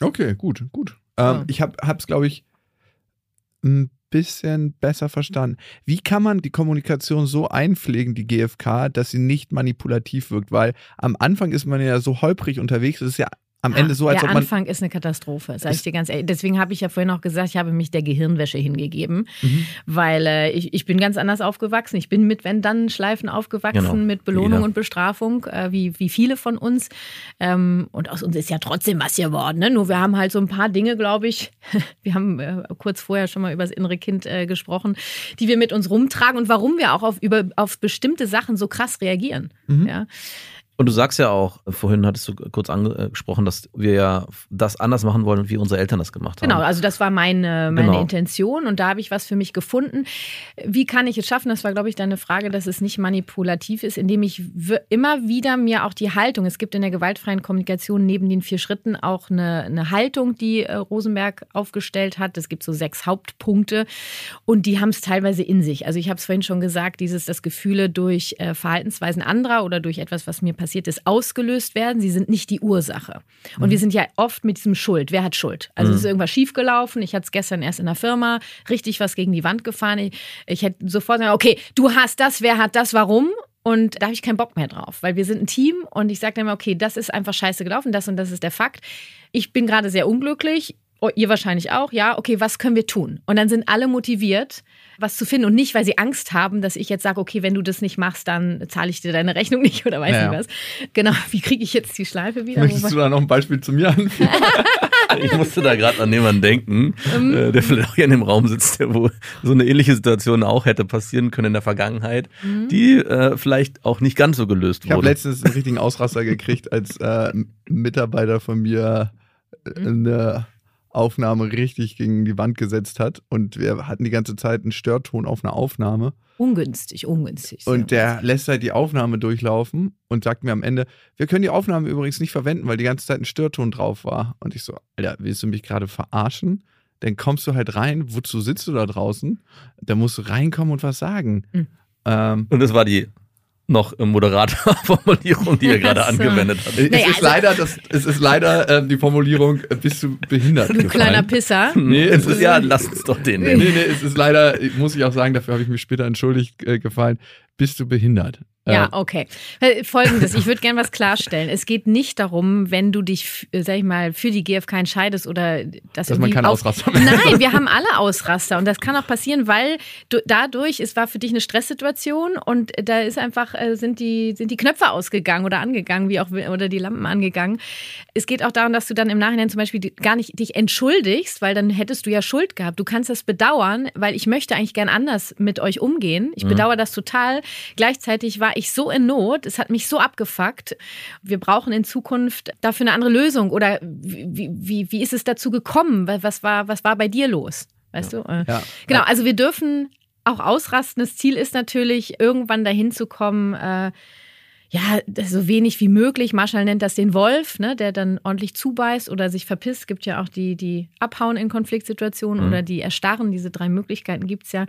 Okay, gut, gut. Ähm, Ja. Ich habe es, glaube ich, ein bisschen besser verstanden. Wie kann man die Kommunikation so einpflegen, die GfK, dass sie nicht manipulativ wirkt? Weil am Anfang ist man ja so holprig unterwegs, es ist ja am Ende so, als der ob man. Anfang ist eine Katastrophe, sag ich dir ganz ehrlich. Deswegen habe ich ja vorhin auch gesagt, ich habe mich der Gehirnwäsche hingegeben, Mhm. weil äh, ich, ich bin ganz anders aufgewachsen. Ich bin mit Wenn-Dann-Schleifen aufgewachsen, Genau, mit Belohnung jeder. und Bestrafung, äh, wie, wie viele von uns. Ähm, und aus uns ist ja trotzdem was geworden. Ne? Nur wir haben halt so ein paar Dinge, glaube ich, <laughs> wir haben äh, kurz vorher schon mal über das innere Kind äh, gesprochen, die wir mit uns rumtragen und warum wir auch auf, über, auf bestimmte Sachen so krass reagieren. Mhm. Ja? Und du sagst ja auch, vorhin hattest du kurz angesprochen, dass wir ja das anders machen wollen, wie unsere Eltern das gemacht haben. Genau, also das war meine, meine Genau. Intention und da habe ich was für mich gefunden. Wie kann ich es schaffen? Das war, glaube ich, deine Frage, dass es nicht manipulativ ist, indem ich immer wieder mir auch die Haltung, es gibt in der gewaltfreien Kommunikation neben den vier Schritten auch eine, eine Haltung, die äh, Rosenberg aufgestellt hat. Es gibt so sechs Hauptpunkte und die haben es teilweise in sich. Also ich habe es vorhin schon gesagt, dieses, dass Gefühle durch äh, Verhaltensweisen anderer oder durch etwas, was mir passiert ist, ausgelöst werden. Sie sind nicht die Ursache. Und wir sind ja oft mit diesem Schuld. Wer hat Schuld? Also es ist irgendwas schiefgelaufen. Ich hatte es gestern erst in der Firma richtig was gegen die Wand gefahren. Ich, ich hätte sofort sagen, okay, du hast das, wer hat das, warum? Und da habe ich keinen Bock mehr drauf, weil wir sind ein Team und ich sage dann immer, okay, das ist einfach scheiße gelaufen, das und das ist der Fakt. Ich bin gerade sehr unglücklich, oh, ihr wahrscheinlich auch, ja, okay, was können wir tun? Und dann sind alle motiviert, was zu finden und nicht, weil sie Angst haben, dass ich jetzt sage, okay, wenn du das nicht machst, dann zahle ich dir deine Rechnung nicht oder weiß Ja. nicht was. Genau, wie kriege ich jetzt die Schleife wieder? Möchtest du da noch ein Beispiel zu mir anfügen? <laughs> Ich musste da gerade an jemanden denken, äh, der vielleicht auch hier in dem Raum sitzt, der wo so eine ähnliche Situation auch hätte passieren können in der Vergangenheit, Mhm. die äh, vielleicht auch nicht ganz so gelöst Ich habe wurde. letztens einen richtigen Ausraster gekriegt, als äh, ein Mitarbeiter von mir äh, eine Aufnahme richtig gegen die Wand gesetzt hat und wir hatten die ganze Zeit einen Störton auf einer Aufnahme Ungünstig, ungünstig. und der lässt halt die Aufnahme durchlaufen und sagt mir am Ende, wir können die Aufnahme übrigens nicht verwenden, weil die ganze Zeit ein Störton drauf war. Und ich so, Alter, willst du mich gerade verarschen? Dann kommst du halt rein, wozu sitzt du da draußen? Da musst du reinkommen und was sagen. Mhm. Ähm, Und das war die noch Moderator-Formulierung, die er gerade So. angewendet hat. es, Naja, ist also- leider das, es ist leider ähm, die Formulierung, äh, bist du behindert? Du kleiner gefallen. Pisser. Nee, es ist, ja, lass uns doch den nee, nehmen. nee, es ist leider, muss ich auch sagen, dafür habe ich mich später entschuldigt äh, gefallen. Bist du behindert? Ja, Äh, okay. Äh, Folgendes, ich würde gerne was klarstellen. Es geht nicht darum, wenn du dich, äh, sag ich mal, für die GfK entscheidest oder das Dass man auf- Ausraster mehr Nein, wir haben alle Ausraster und das kann auch passieren, weil du, dadurch, es war für dich eine Stresssituation und da ist einfach, äh, sind die, sind die Knöpfe ausgegangen oder angegangen, wie auch, oder die Lampen angegangen. Es geht auch darum, dass du dann im Nachhinein zum Beispiel gar nicht dich entschuldigst, weil dann hättest du ja Schuld gehabt. Du kannst das bedauern, weil ich möchte eigentlich gern anders mit euch umgehen. Ich bedauere das total. Gleichzeitig war ich so in Not, es hat mich so abgefuckt. Wir brauchen in Zukunft dafür eine andere Lösung. Oder wie, wie, wie ist es dazu gekommen? Was war, was war bei dir los? Weißt du? Äh, Ja. Genau, also wir dürfen auch ausrasten. Das Ziel ist natürlich, irgendwann dahin zu kommen, äh, ja, so wenig wie möglich. Marshall nennt das den Wolf, ne, der dann ordentlich zubeißt oder sich verpisst. Es gibt ja auch die, die abhauen in Konfliktsituationen Mhm. oder die erstarren. Diese drei Möglichkeiten gibt's ja.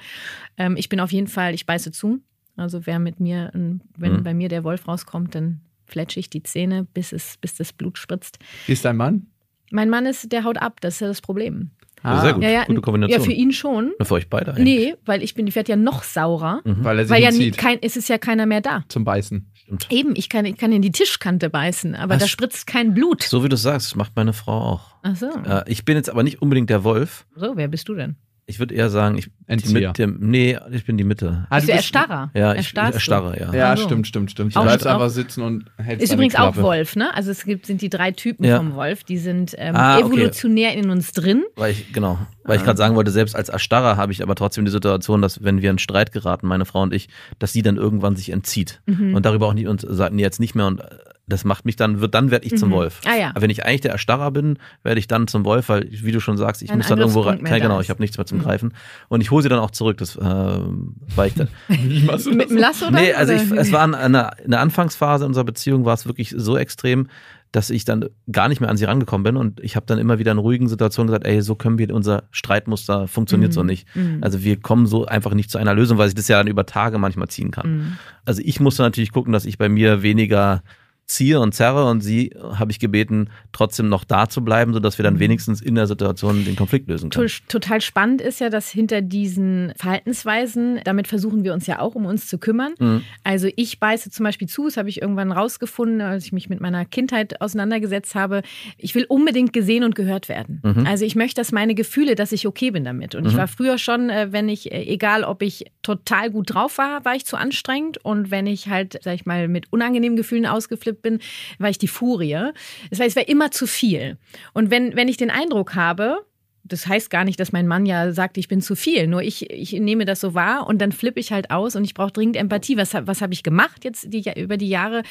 Ähm, ich bin auf jeden Fall, ich beiße zu. Also wer mit mir, wenn Mhm. bei mir der Wolf rauskommt, dann fletsche ich die Zähne, bis, es, bis das Blut spritzt. Wie ist dein Mann? Mein Mann ist, der haut ab, das ist ja das Problem. Ja, sehr gut. Ja, ja, Gute Kombination. ja, für ihn schon. Na, für euch beide eigentlich. Nee, weil ich bin, ich werde ja noch saurer, Weil er sich weil ja nie, kein, es ist ja keiner mehr da. zum Beißen. Stimmt. Eben, ich kann, ich kann in die Tischkante beißen, aber Was? da spritzt kein Blut. So wie du sagst, das macht meine Frau auch. Ach so. Äh, ich bin jetzt aber nicht unbedingt der Wolf. So, wer bist du denn? Ich würde eher sagen, ich die Entzieher. Mitte. Nee, ich bin die Mitte. Ah, du bist- Erstarrer? Ja, ich Erstarrst du? erstarre, ja. Ja, Also. stimmt, stimmt, stimmt. Bleibst auch- einfach sitzen und hältst Ist übrigens auch. Wolf, ne? Also es gibt, sind die drei Typen Ja. vom Wolf, die sind ähm, Ah, okay. evolutionär in uns drin. Weil ich, genau, weil ich gerade sagen wollte, selbst als Erstarrer habe ich aber trotzdem die Situation, dass wenn wir in Streit geraten, meine Frau und ich, dass sie dann irgendwann sich entzieht Mhm. und darüber auch nicht und sagt, nee, jetzt nicht mehr und das macht mich dann, wird, dann werde ich zum Mhm. Wolf. Ah ja. Aber wenn ich eigentlich der Erstarrer bin, werde ich dann zum Wolf, weil, wie du schon sagst, ich Ein muss dann irgendwo rein. Da Genau, ich habe nichts mehr zum Mhm. Greifen. Und ich hole sie dann auch zurück. Das äh, war ich dann. Wie machst <laughs> du Mit dem Lasso dann? Nee, also ich, es war in einer, in der Anfangsphase unserer Beziehung war es wirklich so extrem, dass ich dann gar nicht mehr an sie rangekommen bin und ich habe dann immer wieder in ruhigen Situationen gesagt, ey, so können wir unser Streitmuster funktioniert so Mhm. nicht. Mhm. Also wir kommen so einfach nicht zu einer Lösung, weil sich das ja dann über Tage manchmal ziehen kann. Mhm. Also ich musste natürlich gucken, dass ich bei mir weniger ziehe und zerre und sie habe ich gebeten, trotzdem noch da zu bleiben, sodass wir dann wenigstens in der Situation den Konflikt lösen können. To- Total spannend ist ja, dass hinter diesen Verhaltensweisen, damit versuchen wir uns ja auch um uns zu kümmern. Mhm. Also ich beiße zum Beispiel zu, das habe ich irgendwann rausgefunden, als ich mich mit meiner Kindheit auseinandergesetzt habe. Ich will unbedingt gesehen und gehört werden. Mhm. Also ich möchte, dass meine Gefühle, dass ich okay bin damit. Und ich Mhm. war früher schon, äh, wenn ich, äh, egal ob ich total gut drauf war, war ich zu anstrengend. Und wenn ich halt, sag ich mal, mit unangenehmen Gefühlen ausgeflippt bin, war ich die Furie. Das heißt, es war immer zu viel. Und wenn, wenn ich den Eindruck habe, das heißt gar nicht, dass mein Mann ja sagt, ich bin zu viel. Nur ich, ich nehme das so wahr und dann flippe ich halt aus und ich brauche dringend Empathie. Was, was habe ich gemacht jetzt die, über die Jahre?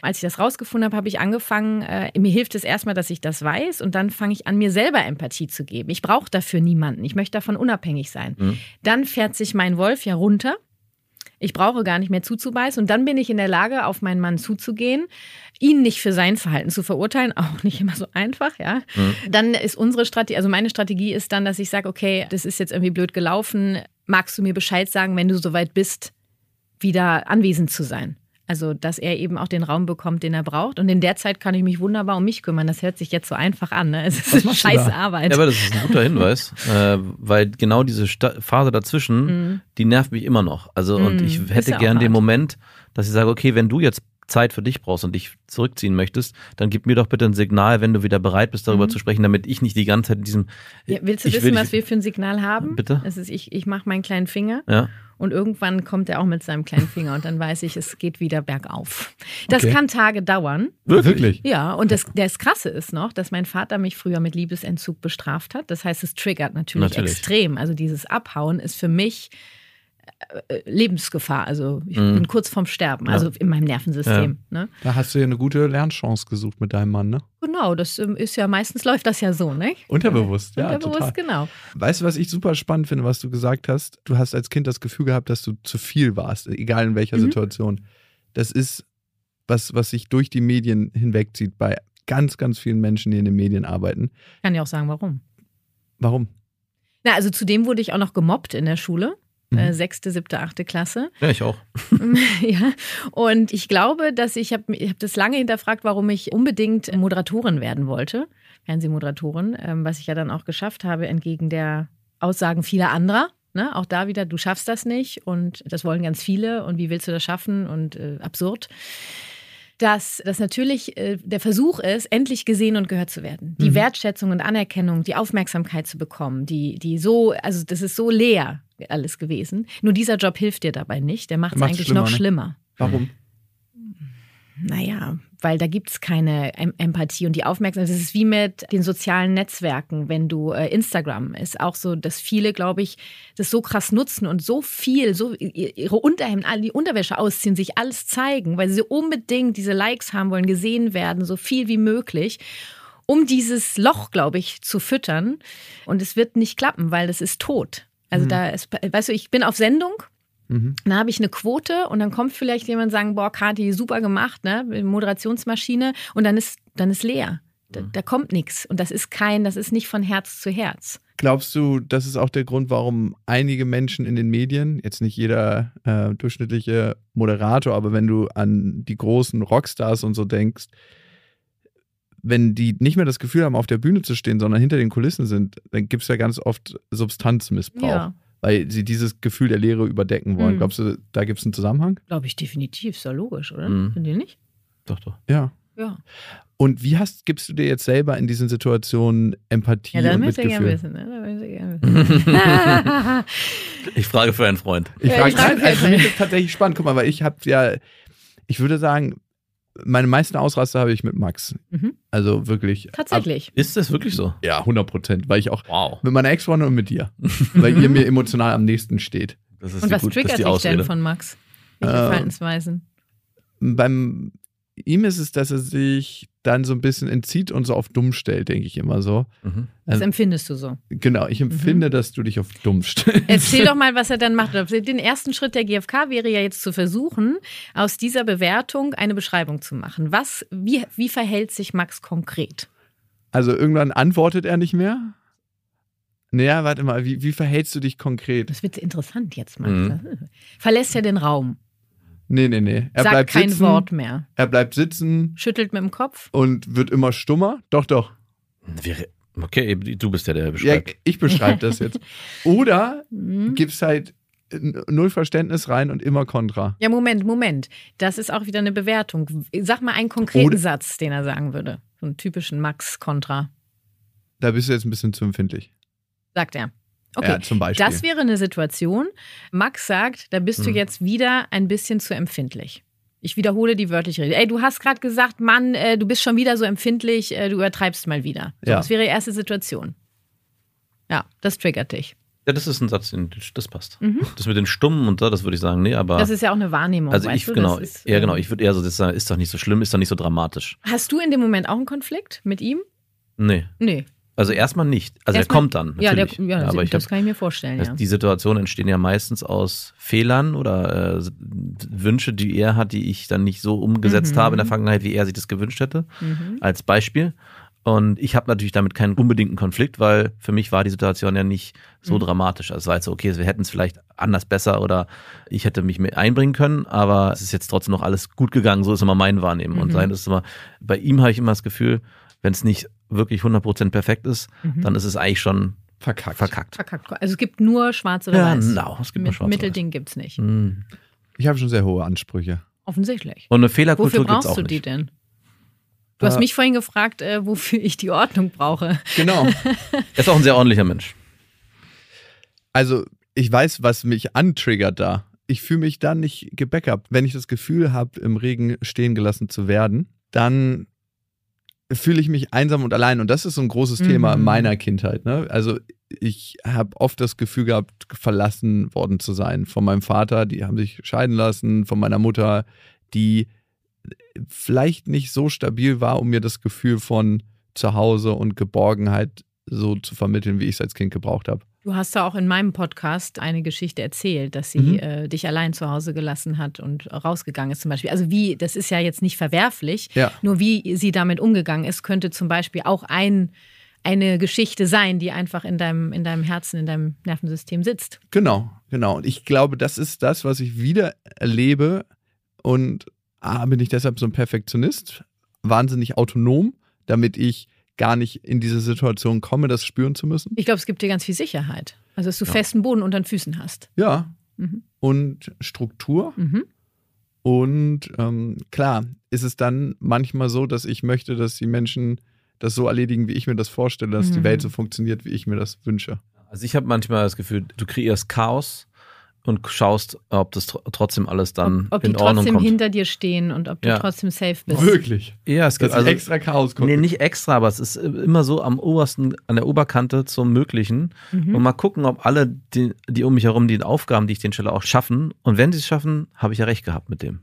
Als ich das rausgefunden habe, habe ich angefangen, äh, mir hilft es erstmal, dass ich das weiß und dann fange ich an, mir selber Empathie zu geben. Ich brauche dafür niemanden. Ich möchte davon unabhängig sein. Mhm. Dann fährt sich mein Wolf ja runter. Ich brauche gar nicht mehr zuzubeißen und dann bin ich in der Lage, auf meinen Mann zuzugehen, ihn nicht für sein Verhalten zu verurteilen, <laughs> auch nicht immer so einfach, ja. Dann ist unsere Strategie, also meine Strategie ist dann, dass ich sage, okay, das ist jetzt irgendwie blöd gelaufen, magst du mir Bescheid sagen, wenn du soweit bist, wieder anwesend zu sein? Also, dass er eben auch den Raum bekommt, den er braucht. Und in der Zeit kann ich mich wunderbar um mich kümmern. Das hört sich jetzt so einfach an. Ne? Es ist du scheiß da? Arbeit. Ja, aber das ist ein guter Hinweis, <laughs> äh, weil genau diese Sta Phase dazwischen, Mhm. die nervt mich immer noch. Also und Mhm. ich hätte gern den. Moment, dass ich sage, okay, wenn du jetzt Zeit für dich brauchst und dich zurückziehen möchtest, dann gib mir doch bitte ein Signal, wenn du wieder bereit bist, darüber Mhm. zu sprechen, damit ich nicht die ganze Zeit in diesem. Ja, willst du ich wissen, will was wir für ein Signal haben? Bitte? Es ist, ich ich mache meinen kleinen Finger Ja. Und irgendwann kommt er auch mit seinem kleinen Finger und dann weiß ich, es geht wieder bergauf. Das Okay. kann Tage dauern. Wirklich? Ja, und das, das Krasse ist noch, dass mein Vater mich früher mit Liebesentzug bestraft hat. Das heißt, es triggert natürlich, Natürlich. extrem. Also dieses Abhauen ist für mich Lebensgefahr. Also ich Mhm. bin kurz vorm Sterben, also in meinem Nervensystem. Ne? Da hast du ja eine gute Lernchance gesucht mit deinem Mann, ne? Genau, das ähm, ist ja meistens läuft das ja so, ne? Unterbewusst, ja, Unterbewusst, total. genau. Weißt du, was ich super spannend finde, was du gesagt hast? Du hast als Kind das Gefühl gehabt, dass du zu viel warst, egal in welcher Mhm. Situation. Das ist was, was sich durch die Medien hinwegzieht bei ganz, ganz vielen Menschen, die in den Medien arbeiten. Ich kann ja auch sagen, warum. Warum? Na, also zudem wurde ich auch noch gemobbt in der Schule. Mhm. Äh, sechste, siebte, achte Klasse. Ja, ich auch. <laughs> ja. Und ich glaube, dass ich habe ich hab das lange hinterfragt, warum ich unbedingt Moderatorin werden wollte. Fernsehmoderatorin, ähm, was ich ja dann auch geschafft habe, entgegen der Aussagen vieler anderer. Ne? Auch da wieder, du schaffst das nicht und das wollen ganz viele und wie willst du das schaffen und äh, absurd. Dass das natürlich äh, der Versuch ist, endlich gesehen und gehört zu werden. Die Mhm. Wertschätzung und Anerkennung, die Aufmerksamkeit zu bekommen, die, die so, also das ist so leer alles gewesen. Nur dieser Job hilft dir dabei nicht. Der macht es eigentlich schlimmer, noch ne? schlimmer. Warum? Naja, weil da gibt es keine em Empathie und die Aufmerksamkeit. Das ist wie mit den sozialen Netzwerken, wenn du äh, Instagram ist auch so, dass viele, glaube ich, das so krass nutzen und so viel, so ihre Unterhemden, all die Unterwäsche ausziehen, sich alles zeigen, weil sie unbedingt diese Likes haben wollen, gesehen werden, so viel wie möglich. Um dieses Loch, glaube ich, zu füttern. Und es wird nicht klappen, weil das ist tot. Also da ist, weißt du, ich bin auf Sendung Mhm. dann habe ich eine Quote und dann kommt vielleicht jemand und sagen, boah, Kathi, super gemacht, ne? Moderationsmaschine und dann ist, dann ist leer. Da, da kommt nichts. Und das ist kein, das ist nicht von Herz zu Herz. Glaubst du, das ist auch der Grund, warum einige Menschen in den Medien, jetzt nicht jeder äh, durchschnittliche Moderator, aber wenn du an die großen Rockstars und so denkst, wenn die nicht mehr das Gefühl haben, auf der Bühne zu stehen, sondern hinter den Kulissen sind, dann gibt es ja ganz oft Substanzmissbrauch, Ja, weil sie dieses Gefühl der Leere überdecken wollen. Mhm. Glaubst du, da gibt es einen Zusammenhang? glaube ich definitiv. Ist ja logisch, oder? Mhm. Sind die nicht? Doch, doch. Ja. Ja. Und wie hast, gibst du dir jetzt selber in diesen Situationen Empathie Ja, dann und möchte ich gerne Mitgefühl? wissen. Ne? Da möchte ich gerne <laughs> wissen. Ich frage für einen Freund. Ich Ja, frage, ich frag nein, also mich ist tatsächlich spannend. Guck mal, weil ich habe ja, ich würde sagen, meine meisten Ausraster habe ich mit Max. Mhm. Also wirklich. Tatsächlich. Ist das wirklich so? Ab, ja, 100 Prozent, weil ich auch Wow. mit meiner Ex-Freundin und mit dir, weil ihr mir emotional am nächsten steht. Das ist Und was gut, triggert dich denn von Max? Welche Äh, Verhaltensweisen? Beim ihm ist es, dass er sich dann so ein bisschen entzieht und so auf dumm stellt, denke ich immer so. Mhm. Das Also- empfindest du so. Genau, ich empfinde, dass du dich auf dumm stellst. Erzähl doch <laughs> mal, was er dann macht. Den ersten Schritt der GfK wäre ja jetzt zu versuchen, aus dieser Bewertung eine Beschreibung zu machen. Was, wie, wie verhält sich Max konkret? Also irgendwann antwortet er nicht mehr. Naja, warte mal, wie, wie verhältst du dich konkret? Das wird interessant jetzt, Max. Mhm. Verlässt er den Raum? Nee, nee, nee. Er Sagt bleibt kein sitzen. Wort mehr. Er bleibt sitzen Schüttelt mit dem Kopf? und wird immer stummer. Doch, doch. Okay, du bist ja der Ja, beschreibt. ich beschreibe das jetzt. <laughs> Oder Mhm. gibst halt null Verständnis rein und immer Kontra. Ja, Moment, Moment. Das ist auch wieder eine Bewertung. Sag mal einen konkreten Oder- Satz, den er sagen würde. So einen typischen Max-Kontra. Da bist du jetzt ein bisschen zu empfindlich. Sagt er. Okay. Ja, zum Beispiel. Das wäre eine Situation. Max sagt, da bist du Mhm. jetzt wieder ein bisschen zu empfindlich. Ich wiederhole die wörtliche Rede. Ey, du hast gerade gesagt, Mann, äh, du bist schon wieder so empfindlich, äh, du übertreibst mal wieder. So, Ja. Das wäre die erste Situation. Ja, das triggert dich. Ja, das ist ein Satz, das passt. Mhm. Das mit den Stummen und so, das würde ich sagen, nee, aber. Das ist ja auch eine Wahrnehmung. also ich, genau, Das ist, ja äh, genau, ich würde eher so das sagen, ist doch nicht so schlimm, ist doch nicht so dramatisch. Hast du in dem Moment auch einen Konflikt mit ihm? Nee. Nee. Also erstmal nicht. Also Erstmal- er kommt dann, Ja, der, natürlich. ja, das, aber ich das hab, kann ich mir vorstellen, ja. die Situationen entstehen ja meistens aus Fehlern oder äh, Wünsche, die er hat, die ich dann nicht so umgesetzt Mhm. habe in der Vergangenheit, wie er sich das gewünscht hätte, Mhm. als Beispiel. Und ich habe natürlich damit keinen unbedingten Konflikt, weil für mich war die Situation ja nicht so Mhm. dramatisch. Also es war jetzt so, okay, wir hätten es vielleicht anders besser oder ich hätte mich mit einbringen können, aber es ist jetzt trotzdem noch alles gut gegangen. So ist immer mein Wahrnehmen. Und Mhm. sein ist immer, bei ihm habe ich immer das Gefühl, wenn es nicht wirklich 100% perfekt ist, Mhm. dann ist es eigentlich schon Verkackt. verkackt. Verkackt. Also es gibt nur schwarz oder Ja, weiß. genau, es gibt nur Mit- schwarz oder Mittelding gibt's nicht. Mhm. Ich habe schon sehr hohe Ansprüche. Offensichtlich. Und eine Wofür Fehlerkultur gibt es brauchst auch du die nicht. denn? Du hast mich vorhin gefragt, äh, wofür ich die Ordnung brauche. Genau. <laughs> Er ist auch ein sehr ordentlicher Mensch. Also, ich weiß, was mich antriggert da. Ich fühle mich dann nicht gebackupt. Wenn ich das Gefühl habe, im Regen stehen gelassen zu werden, dann fühle ich mich einsam und allein. Und das ist so ein großes Mhm. Thema in meiner Kindheit. Ne? Also, ich habe oft das Gefühl gehabt, verlassen worden zu sein. Von meinem Vater, die haben sich scheiden lassen, von meiner Mutter, die vielleicht nicht so stabil war, um mir das Gefühl von Zuhause und Geborgenheit so zu vermitteln, wie ich es als Kind gebraucht habe. Du hast ja auch in meinem Podcast eine Geschichte erzählt, dass sie Mhm. äh, dich allein zu Hause gelassen hat und rausgegangen ist zum Beispiel. Also wie, das ist ja jetzt nicht verwerflich, Ja. nur wie sie damit umgegangen ist, könnte zum Beispiel auch ein, eine Geschichte sein, die einfach in deinem, in deinem Herzen, in deinem Nervensystem sitzt. Genau, genau. Und ich glaube, das ist das, was ich wieder erlebe. Und A, bin ich deshalb so ein Perfektionist, wahnsinnig autonom, damit ich gar nicht in diese Situation komme, das spüren zu müssen. Ich glaube, es gibt dir ganz viel Sicherheit. Also, dass du Ja. festen Boden unter den Füßen hast. Ja. Mhm. Und Struktur. Mhm. Und ähm, klar, ist es dann manchmal so, dass ich möchte, dass die Menschen das so erledigen, wie ich mir das vorstelle, dass die Mhm. Welt so funktioniert, wie ich mir das wünsche. Also ich habe manchmal das Gefühl, du kreierst Chaos und schaust, ob das tr- trotzdem alles dann ob, ob die in Ordnung trotzdem kommt. hinter dir stehen und ob du Ja. trotzdem safe bist. Wirklich. ja, es gibt also extra Chaos kommt. Nee, nicht extra, aber es ist immer so am obersten, an der Oberkante zum Möglichen. Mhm. Und mal gucken, ob alle, die, die um mich herum, die Aufgaben, die ich denen stelle, auch schaffen. Und wenn sie es schaffen, habe ich ja recht gehabt mit dem.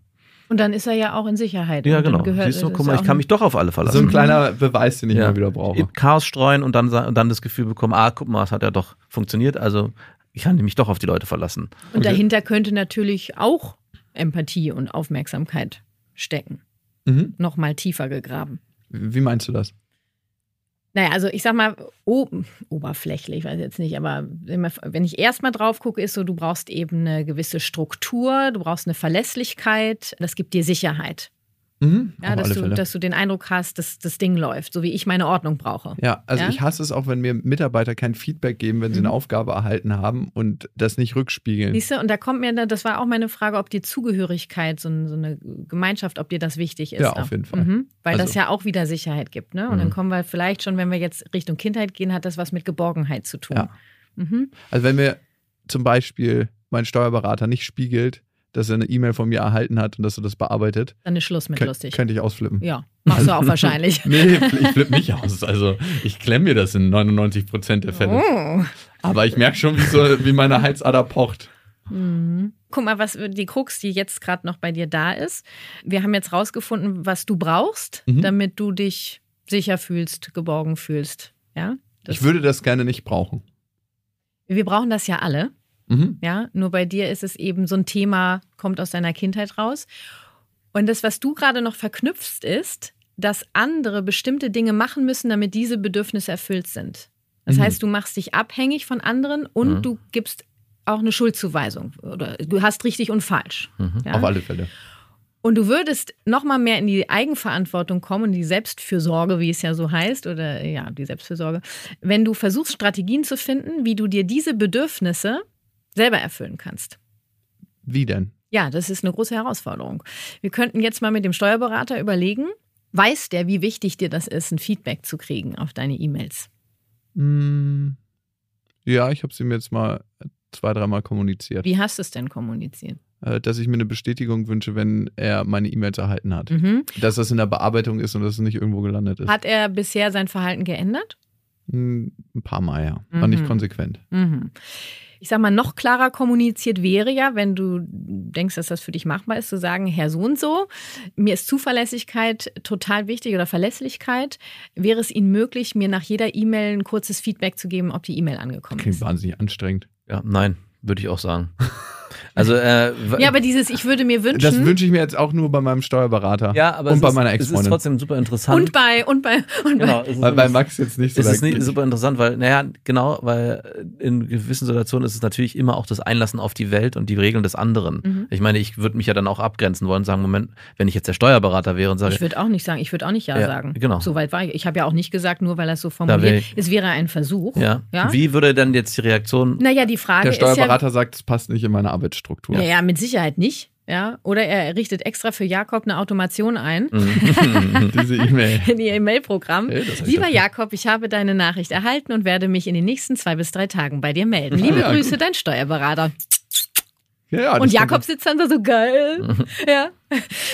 Und dann ist er ja auch in Sicherheit. Ja, genau. Gehört, Siehst du, ist guck mal, ich kann mich doch auf alle so ein verlassen. kleiner Beweis, den ich Ja. immer wieder brauche. Chaos streuen und dann, und dann das Gefühl bekommen, ah, guck mal, es hat ja doch funktioniert. Also ich kann mich doch auf die Leute verlassen. Und Okay. dahinter könnte natürlich auch Empathie und Aufmerksamkeit stecken. Mhm. Nochmal tiefer gegraben. Wie meinst du das? Naja, also ich sag mal, o oberflächlich, weiß jetzt nicht, aber wenn ich erstmal drauf gucke, ist so, du brauchst eben eine gewisse Struktur, du brauchst eine Verlässlichkeit, das gibt dir Sicherheit. Mhm, Ja, dass du, dass du den Eindruck hast, dass das Ding läuft, so wie ich meine Ordnung brauche. ja, also Ja? ich hasse es auch, wenn mir Mitarbeiter kein Feedback geben, wenn sie Mhm. eine Aufgabe erhalten haben und das nicht rückspiegeln. Siehst du, und da kommt mir, das war auch meine Frage, ob die Zugehörigkeit, so, ein- so eine Gemeinschaft, ob dir das wichtig ist. Ja, auf jeden Fall. Mhm, weil das Also- ja auch wieder Sicherheit gibt. Ne? Und Mhm. dann kommen wir vielleicht schon, wenn wir jetzt Richtung Kindheit gehen, hat das was mit Geborgenheit zu tun. Ja. Mhm. Also wenn mir zum Beispiel mein Steuerberater nicht spiegelt, dass er eine E-Mail von mir erhalten hat und dass er das bearbeitet, Dann ist Schluss mit könnt- lustig. könnte ich ausflippen. Ja, machst du auch <laughs> wahrscheinlich. Nee, ich flippe nicht aus. Also ich klemme mir das in 99 Prozent der Fälle. Oh. Aber ich merke schon, wie, so, wie meine Heizader pocht. Mhm. Guck mal, was die Krux, die jetzt gerade noch bei dir da ist. Wir haben jetzt rausgefunden, was du brauchst, Mhm. damit du dich sicher fühlst, geborgen fühlst. Ja? Das, Ich würde das gerne nicht brauchen. wir brauchen das ja alle. Mhm. Ja, nur bei dir ist es eben so ein Thema, kommt aus deiner Kindheit raus. Und das, was du gerade noch verknüpfst, ist, dass andere bestimmte Dinge machen müssen, damit diese Bedürfnisse erfüllt sind. Das Mhm. heißt, du machst dich abhängig von anderen und Mhm. du gibst auch eine Schuldzuweisung oder du hast richtig und falsch. Mhm. Ja? Auf alle Fälle. Und du würdest noch mal mehr in die Eigenverantwortung kommen, in die Selbstfürsorge, wie es ja so heißt, oder ja, die Selbstfürsorge, wenn du versuchst, Strategien zu finden, wie du dir diese Bedürfnisse selber erfüllen kannst. Wie denn? Ja, das ist eine große Herausforderung. Wir könnten jetzt mal mit dem Steuerberater überlegen, weiß der, wie wichtig dir das ist, ein Feedback zu kriegen auf deine E-Mails? Hm, Ja, ich habe sie mir jetzt mal zwei, dreimal kommuniziert, Wie hast du es denn kommuniziert? äh, dass ich mir eine Bestätigung wünsche, wenn er meine E-Mails erhalten hat. Mhm. Dass das in der Bearbeitung ist und dass es nicht irgendwo gelandet ist. Hat er bisher sein Verhalten geändert? Ein paar Mal, ja. War nicht Mhm. konsequent. Mhm. Ich sag mal, noch klarer kommuniziert wäre ja, wenn du denkst, dass das für dich machbar ist, zu sagen, Herr so und so, mir ist Zuverlässigkeit total wichtig oder Verlässlichkeit. Wäre es Ihnen möglich, mir nach jeder E-Mail ein kurzes Feedback zu geben, ob die E-Mail angekommen Klingt ist? wahnsinnig anstrengend. Ja, nein, würde ich auch sagen. Also, äh, Ja, aber dieses, ich würde mir wünschen. Das wünsche ich mir jetzt auch nur bei meinem Steuerberater. ja, aber und es bei ist, meiner es ist Ex-Freundin. trotzdem super interessant. und bei, und bei, und bei. genau, Weil bei immer- Max jetzt nicht so Es ist nicht super interessant, weil, naja, genau, weil in gewissen Situationen ist es natürlich immer auch das Einlassen auf die Welt und die Regeln des anderen. Mhm. Ich meine, ich würde mich ja dann auch abgrenzen wollen und sagen, Moment, wenn ich jetzt der Steuerberater wäre und sage, Ich würde auch nicht sagen, ich würde auch nicht Ja, Ja, sagen. genau. So weit war ich. Ich habe ja auch nicht gesagt, nur weil er es so formuliert. ich- Es wäre ein Versuch. ja, Ja? wie würde dann jetzt die Reaktion? Naja, die Frage Der ist ja. Steuerberater sagt, es passt nicht in meine Arbeitsstruktur. Ja, ja, mit Sicherheit nicht. Ja, oder er richtet extra für Jakob eine Automation ein Mhm. <laughs> Diese E-Mail. <laughs> in ihr E-Mail-Programm. Hey, ich Lieber Jakob, ich habe deine Nachricht erhalten und werde mich in den nächsten zwei bis drei Tagen bei dir melden. <laughs> Liebe Ja, Grüße, gut. dein Steuerberater. Ja, ja, und. Jakob sitzt dann da so geil. <laughs> ja.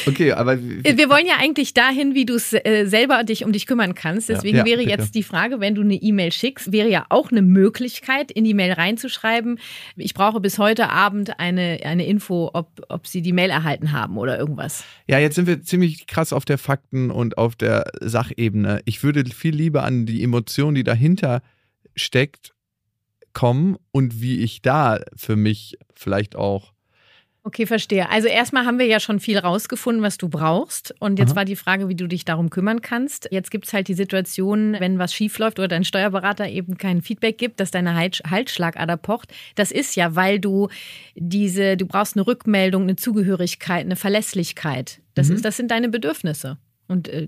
Okay, aber Wir wollen ja eigentlich dahin, wie du es äh, selber dich um dich kümmern kannst. Deswegen Ja, wäre bitte. jetzt die Frage, wenn du eine E-Mail schickst, wäre ja auch eine Möglichkeit, in die Mail reinzuschreiben, ich brauche bis heute Abend eine, eine Info, ob, ob sie die Mail erhalten haben oder irgendwas. ja, jetzt sind wir ziemlich krass auf der Fakten- und auf der Sachebene. Ich würde viel lieber an die Emotion, die dahinter steckt, kommen und wie ich da für mich vielleicht auch. Okay, verstehe. Also erstmal haben wir ja schon viel rausgefunden, was du brauchst. Und jetzt Aha. war die Frage, wie du dich darum kümmern kannst. Jetzt gibt es halt die Situation, wenn was schiefläuft oder dein Steuerberater eben kein Feedback gibt, dass deine Halsschlagader pocht. Das ist ja, weil du diese, du brauchst eine Rückmeldung, eine Zugehörigkeit, eine Verlässlichkeit. Das, Mhm. ist, das sind deine Bedürfnisse. Und äh,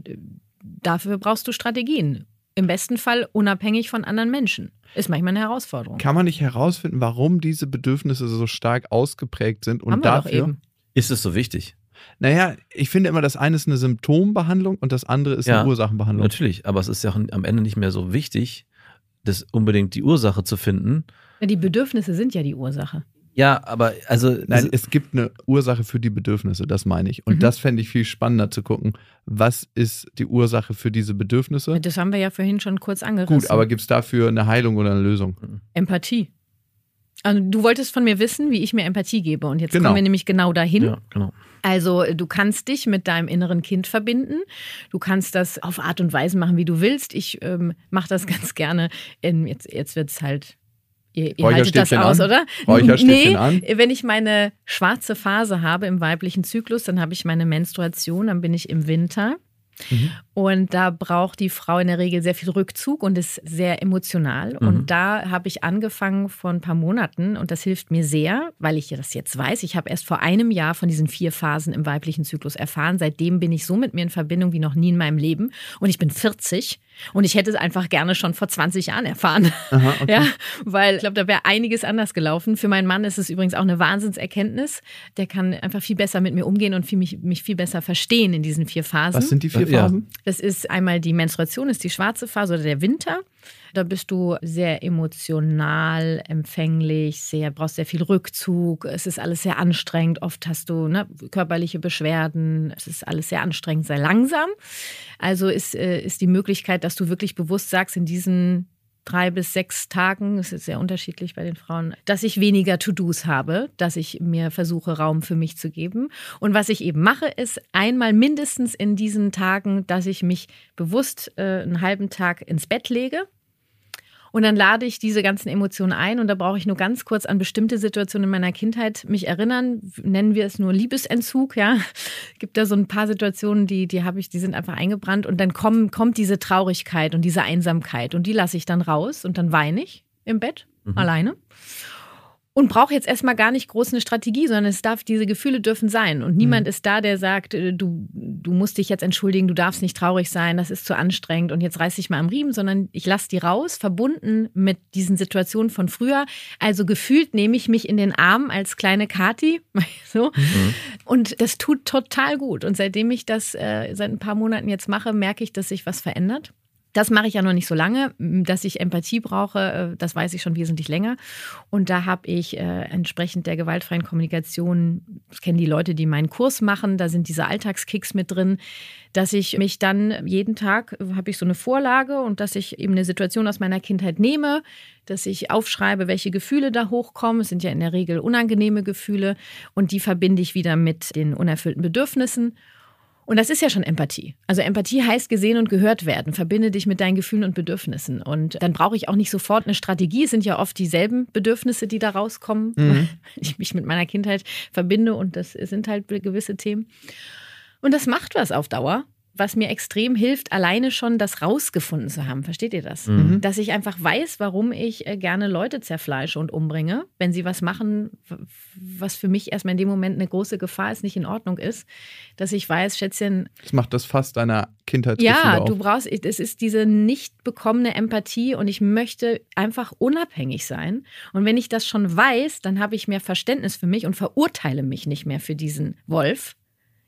dafür brauchst du Strategien. Im besten Fall unabhängig von anderen Menschen. Ist manchmal eine Herausforderung. Kann man nicht herausfinden, warum diese Bedürfnisse so stark ausgeprägt sind und Haben wir doch dafür. eben. Ist es so wichtig? Naja, ich finde immer, das eine ist eine Symptombehandlung und das andere ist Ja, eine Ursachenbehandlung. Natürlich, aber es ist ja am Ende nicht mehr so wichtig, das unbedingt die Ursache zu finden. Die Bedürfnisse sind ja die Ursache. Ja, aber also Nein, es gibt eine Ursache für die Bedürfnisse, das meine ich. Und Mhm. das fände ich viel spannender zu gucken. Was ist die Ursache für diese Bedürfnisse? Das haben wir ja vorhin schon kurz angerissen. Gut, aber gibt es dafür eine Heilung oder eine Lösung? Empathie. Also du wolltest von mir wissen, wie ich mir Empathie gebe. Und jetzt Genau. kommen wir nämlich genau dahin. ja, genau. Also du kannst dich mit deinem inneren Kind verbinden. Du kannst das auf Art und Weise machen, wie du willst. Ich ähm, mache das <laughs> ganz gerne. In, jetzt jetzt wird es halt. Ihr, ihr haltet das aus, an? oder? <laughs> Nee, an? wenn ich meine schwarze Phase habe im weiblichen Zyklus, dann habe ich meine Menstruation, dann bin ich im Winter. Mhm. Und da braucht die Frau in der Regel sehr viel Rückzug und ist sehr emotional. Mhm. Und da habe ich angefangen vor ein paar Monaten und das hilft mir sehr, weil ich das jetzt weiß. Ich habe erst vor einem Jahr von diesen vier Phasen im weiblichen Zyklus erfahren. Seitdem bin ich so mit mir in Verbindung wie noch nie in meinem Leben. Und ich bin 40 und ich hätte es einfach gerne schon vor 20 Jahren erfahren. Aha, <laughs> okay. Ja, weil ich glaube, da wäre einiges anders gelaufen. Für meinen Mann ist es übrigens auch eine Wahnsinnserkenntnis. Der kann einfach viel besser mit mir umgehen und viel, mich, mich viel besser verstehen in diesen vier Phasen. Was sind die vier Ja. Phasen? Das ist einmal die Menstruation, ist die schwarze Phase oder der Winter. Da bist du sehr emotional, empfänglich, sehr, brauchst sehr viel Rückzug. Es ist alles sehr anstrengend. Oft hast du ne, körperliche Beschwerden. Es ist alles sehr anstrengend, sehr langsam. Also ist, äh, ist die Möglichkeit, dass du wirklich bewusst sagst, in diesen drei bis sechs Tagen, das ist sehr unterschiedlich bei den Frauen, dass ich weniger To-Dos habe, dass ich mir versuche, Raum für mich zu geben. Und was ich eben mache, ist einmal mindestens in diesen Tagen, dass ich mich bewusst äh, einen halben Tag ins Bett lege und dann lade ich diese ganzen Emotionen ein und da brauche ich nur ganz kurz an bestimmte Situationen in meiner Kindheit mich erinnern. Nennen wir es nur Liebesentzug, ja. <laughs> Gibt da so ein paar Situationen, die, die habe ich, die sind einfach eingebrannt und dann kommen, kommt diese Traurigkeit und diese Einsamkeit und die lasse ich dann raus und dann weine ich im Bett mhm. alleine und brauche jetzt erstmal gar nicht groß eine Strategie, sondern es darf, diese Gefühle dürfen sein. Und niemand mhm. ist da, der sagt, äh, du, du musst dich jetzt entschuldigen, du darfst nicht traurig sein, das ist zu anstrengend und jetzt reiß dich mal am Riemen, sondern ich lasse die raus, verbunden mit diesen Situationen von früher. Also gefühlt nehme ich mich in den Arm als kleine Kati. <laughs> so. Mhm. Und das tut total gut. Und seitdem ich das äh, seit ein paar Monaten jetzt mache, merke ich, dass sich was verändert. Das mache ich ja noch nicht so lange. Dass ich Empathie brauche, äh, das weiß ich schon wesentlich länger. Und da habe ich äh, entsprechend der gewaltfreien Kommunikation, das kennen die Leute, die meinen Kurs machen, da sind diese Alltagskicks mit drin, dass ich mich dann jeden Tag, habe ich so eine Vorlage und dass ich eben eine Situation aus meiner Kindheit nehme, dass ich aufschreibe, welche Gefühle da hochkommen. Es sind ja in der Regel unangenehme Gefühle und die verbinde ich wieder mit den unerfüllten Bedürfnissen und das ist ja schon Empathie. Also Empathie heißt gesehen und gehört werden. Verbinde dich mit deinen Gefühlen und Bedürfnissen. Und dann brauche ich auch nicht sofort eine Strategie. Es sind ja oft dieselben Bedürfnisse, die da rauskommen, mhm. weil <laughs> ich mich mit meiner Kindheit verbinde und das sind halt gewisse Themen. Und das macht was auf Dauer was mir extrem hilft, alleine schon das rausgefunden zu haben. Versteht ihr das? Mhm. Dass ich einfach weiß, warum ich äh, gerne Leute zerfleische und umbringe, wenn sie was machen, was für mich erstmal in dem Moment eine große Gefahr ist, nicht in Ordnung ist. Dass ich weiß, Schätzchen. Das macht das fast deiner Kindheit. Ja, du brauchst, es ist diese nicht bekommene Empathie und ich möchte einfach unabhängig sein. Und wenn ich das schon weiß, dann habe ich mehr Verständnis für mich und verurteile mich nicht mehr für diesen Wolf.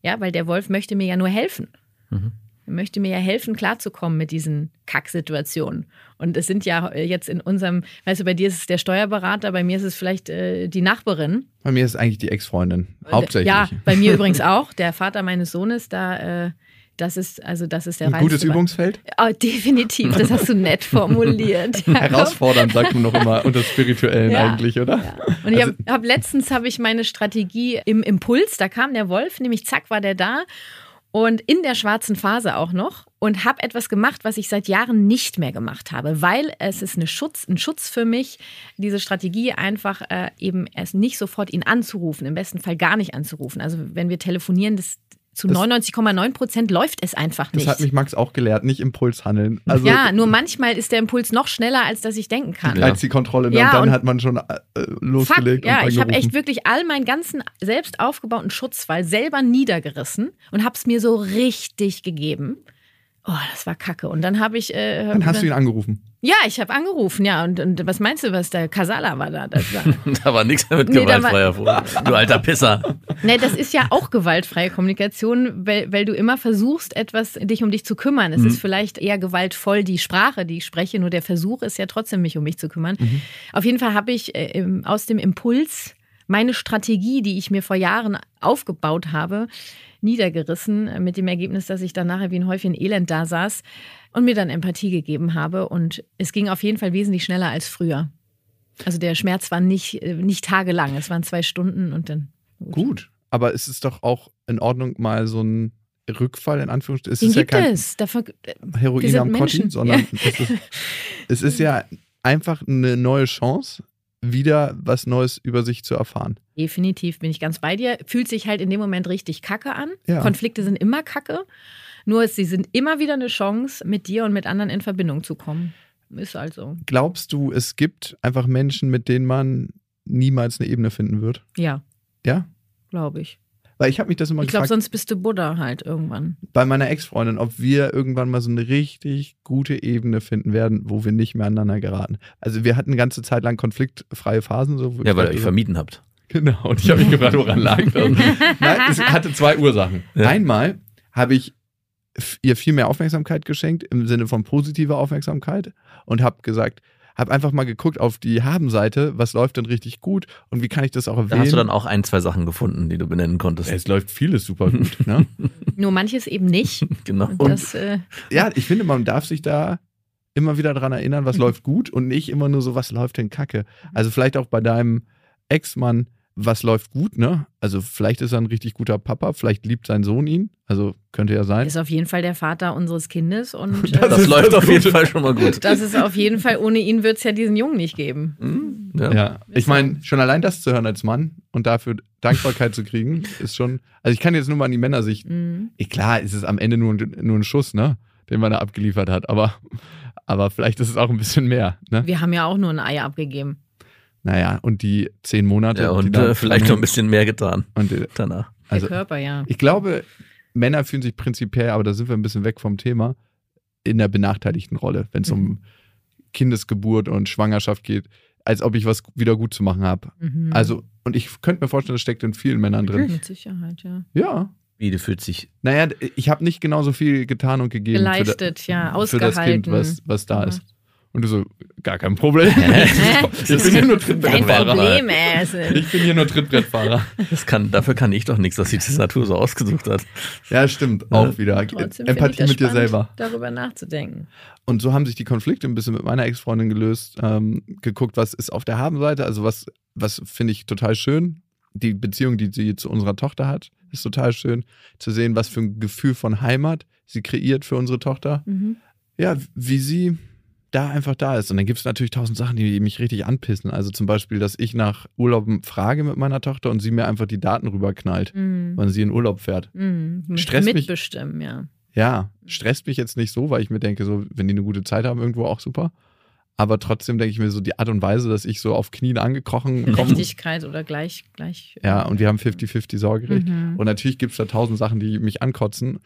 Ja, weil der Wolf möchte mir ja nur helfen. Mhm. Er möchte mir ja helfen, klarzukommen mit diesen Kacksituationen. Und es sind ja jetzt in unserem, weißt du, bei dir ist es der Steuerberater, bei mir ist es vielleicht äh, die Nachbarin. Bei mir ist es eigentlich die Ex-Freundin, hauptsächlich. Ja, bei mir übrigens auch. Der Vater meines Sohnes, da äh, das ist, also das ist der Ein gutes Übungsfeld? Oh, definitiv, das hast du nett <laughs> formuliert. Herausfordernd, sagt man noch immer, unter Spirituellen ja. eigentlich, oder? Ja. Und ich also, habe hab letztens habe ich meine Strategie im Impuls, da kam der Wolf, nämlich zack, war der da und in der schwarzen Phase auch noch und habe etwas gemacht, was ich seit Jahren nicht mehr gemacht habe, weil es ist eine Schutz, ein Schutz für mich, diese Strategie einfach äh, eben erst nicht sofort ihn anzurufen, im besten Fall gar nicht anzurufen. Also wenn wir telefonieren, das, zu 99,9 Prozent läuft es einfach nicht. Das hat mich Max auch gelehrt, nicht Impuls handeln. Also ja, nur manchmal ist der Impuls noch schneller, als dass ich denken kann. Ja. Als die Kontrolle, ja, und dann und hat man schon äh, losgelegt. Fuck, ja, ich habe echt wirklich all meinen ganzen selbst aufgebauten Schutzwall selber niedergerissen und habe es mir so richtig gegeben. Oh, das war kacke. Und dann habe ich. Äh, dann hast du ihn angerufen. Ja, ich habe angerufen, ja. Und, und, was meinst du, was der Kasala war da? War, <laughs> da war nichts mit nee, gewaltfreier war, Du alter Pisser. Nee, das ist ja auch gewaltfreie Kommunikation, weil, weil du immer versuchst, etwas dich um dich zu kümmern. Es mhm. ist vielleicht eher gewaltvoll die Sprache, die ich spreche, nur der Versuch ist ja trotzdem, mich um mich zu kümmern. Mhm. Auf jeden Fall habe ich äh, aus dem Impuls meine Strategie, die ich mir vor Jahren aufgebaut habe, niedergerissen, mit dem Ergebnis, dass ich dann nachher wie ein Häufchen Elend da saß und mir dann Empathie gegeben habe. Und es ging auf jeden Fall wesentlich schneller als früher. Also der Schmerz war nicht, äh, nicht tagelang, es waren zwei Stunden und dann. Gut. gut. aber es ist doch auch in Ordnung, mal so ein Rückfall in Anführungsstrichen. Es Den ist gibt ja kein es. Dafür, Heroin am Kotti, sondern ja. es, ist, <laughs> es ist ja einfach eine neue Chance, wieder was Neues über sich zu erfahren. Definitiv bin ich ganz bei dir. Fühlt sich halt in dem Moment richtig kacke an. Ja. Konflikte sind immer kacke. Nur sie sind immer wieder eine Chance, mit dir und mit anderen in Verbindung zu kommen. Ist also. Glaubst du, es gibt einfach Menschen, mit denen man niemals eine Ebene finden wird? Ja. Ja? Glaube ich. Weil ich habe mich das immer ich gefragt. Ich glaube, sonst bist du Buddha halt irgendwann. Bei meiner Ex-Freundin, ob wir irgendwann mal so eine richtig gute Ebene finden werden, wo wir nicht mehr aneinander geraten. Also wir hatten eine ganze Zeit lang konfliktfreie Phasen. So, ja, weil ihr euch vermieden habt. <laughs> Genau, und ich habe mich gefragt, woran lag das? <laughs> Nein, es hatte zwei Ursachen. Ja. Einmal habe ich ihr viel mehr Aufmerksamkeit geschenkt, im Sinne von positiver Aufmerksamkeit und habe gesagt, habe einfach mal geguckt auf die Haben-Seite, was läuft denn richtig gut und wie kann ich das auch erwähnen. Da hast du dann auch ein, zwei Sachen gefunden, die du benennen konntest. Es läuft vieles super gut. ne? <laughs> Nur manches eben nicht. <laughs> genau. Und das, äh ja, ich finde, man darf sich da immer wieder daran erinnern, was <laughs> läuft gut und nicht immer nur so, was läuft denn kacke. Also vielleicht auch bei deinem Ex-Mann, was läuft gut, ne? Also vielleicht ist er ein richtig guter Papa, vielleicht liebt sein Sohn ihn, also könnte ja sein. Ist auf jeden Fall der Vater unseres Kindes und <laughs> Das äh, Das ist läuft auf gut. jeden Fall schon mal gut. <laughs> das ist auf jeden Fall, ohne ihn wird es ja diesen Jungen nicht geben. Mhm. Ja, ich meine, schon allein das zu hören als Mann und dafür Dankbarkeit zu kriegen, <laughs> ist schon. Also ich kann jetzt nur mal an die Männersicht. Mhm. Eh, Klar, ist es am Ende nur, ein- nur ein Schuss, ne? Den man da abgeliefert hat, aber, aber vielleicht ist es auch ein bisschen mehr, ne? Wir haben ja auch nur ein Ei abgegeben. Naja, und die zehn Monate. Ja, und da äh, vielleicht noch ein bisschen mehr getan Und, äh, danach. also, der Körper, ja. ich glaube, Männer fühlen sich prinzipiell, aber da sind wir ein bisschen weg vom Thema, in der benachteiligten Rolle, wenn es um Kindesgeburt und Schwangerschaft geht, als ob ich was wieder gut zu machen habe. Mhm. Also, und ich könnte mir vorstellen, das steckt in vielen Männern drin. Mit Sicherheit, ja. Ja. Wie, du fühlst dich. Naja, ich habe nicht genauso viel getan und gegeben für, Geleistet, ja, da, für das Kind, ausgehalten. was, was da Ja. ist. Und du so, gar kein Problem. <laughs> Ich bin hier nur Trittbrettfahrer. Problem. Also, Ich bin hier nur Trittbrettfahrer. Das kann, dafür kann ich doch nichts, dass sich die Natur so ausgesucht hat. Ja, stimmt. Auch wieder. trotzdem Empathie das mit dir selber. Darüber nachzudenken. Und so haben sich die Konflikte ein bisschen mit meiner Ex-Freundin gelöst. Ähm, geguckt, was ist auf der Habenseite. Also was, was finde ich total schön. Die Beziehung, die sie zu unserer Tochter hat, ist total schön. Zu sehen, was für ein Gefühl von Heimat sie kreiert für unsere Tochter. Mhm. ja, wie sie da einfach da ist. Und dann gibt es natürlich tausend Sachen, die mich richtig anpissen. Also zum Beispiel, dass ich nach Urlauben frage mit meiner Tochter und sie mir einfach die Daten rüberknallt, Mhm. wann sie in Urlaub fährt. Mhm. Mich- Mitbestimmen, ja. Ja, stresst mich jetzt nicht so, weil ich mir denke, so, wenn die eine gute Zeit haben, irgendwo auch super. Aber trotzdem denke ich mir so, die Art und Weise, dass ich so auf Knien angekrochen komme. Gerechtigkeit oder gleich, gleich. Ja, und wir haben 50-50 Sorgerecht. Mhm. Und natürlich gibt es da tausend Sachen, die mich ankotzen.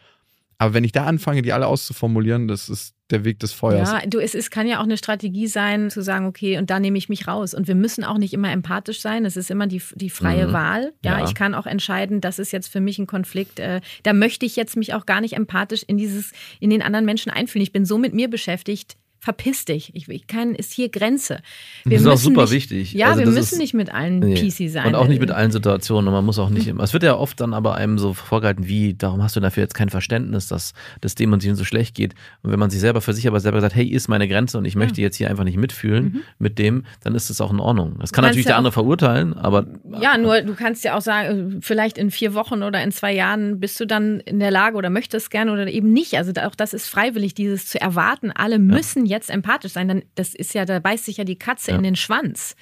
Aber wenn ich da anfange, die alle auszuformulieren, das ist der Weg des Feuers. Ja, du, es, es kann ja auch eine Strategie sein, zu sagen, okay, und da nehme ich mich raus. Und wir müssen auch nicht immer empathisch sein. Es ist immer die, die freie Mhm. Wahl. Ja, Ja. ich kann auch entscheiden, das ist jetzt für mich ein Konflikt. Äh, da möchte ich jetzt mich auch gar nicht empathisch in dieses, in den anderen Menschen einfühlen. Ich bin so mit mir beschäftigt. Verpiss dich. Ich, ich kann, ist hier Grenze. Wir Das ist auch super nicht, wichtig. Ja, Also wir müssen ist- nicht mit allen Nee. PC sein. Und auch nicht mit allen Situationen. Und man muss auch nicht immer. Es wird ja oft dann aber einem so vorgehalten, wie, darum hast du dafür jetzt kein Verständnis, dass das dem und dem so schlecht geht. Und wenn man sich selber für sich aber selber sagt, hey, hier ist meine Grenze und ich möchte jetzt hier einfach nicht mitfühlen mit dem, dann ist das auch in Ordnung. Das kann natürlich ja der andere verurteilen, aber Ja, nur du kannst ja auch sagen, äh, vielleicht in vier Wochen oder in zwei Jahren bist du dann in der Lage oder möchtest gerne oder eben nicht. Also auch das ist freiwillig, dieses zu erwarten. Alle müssen jetzt empathisch sein. Dann das ist ja, da beißt sich ja die Katze Ja. in den Schwanz.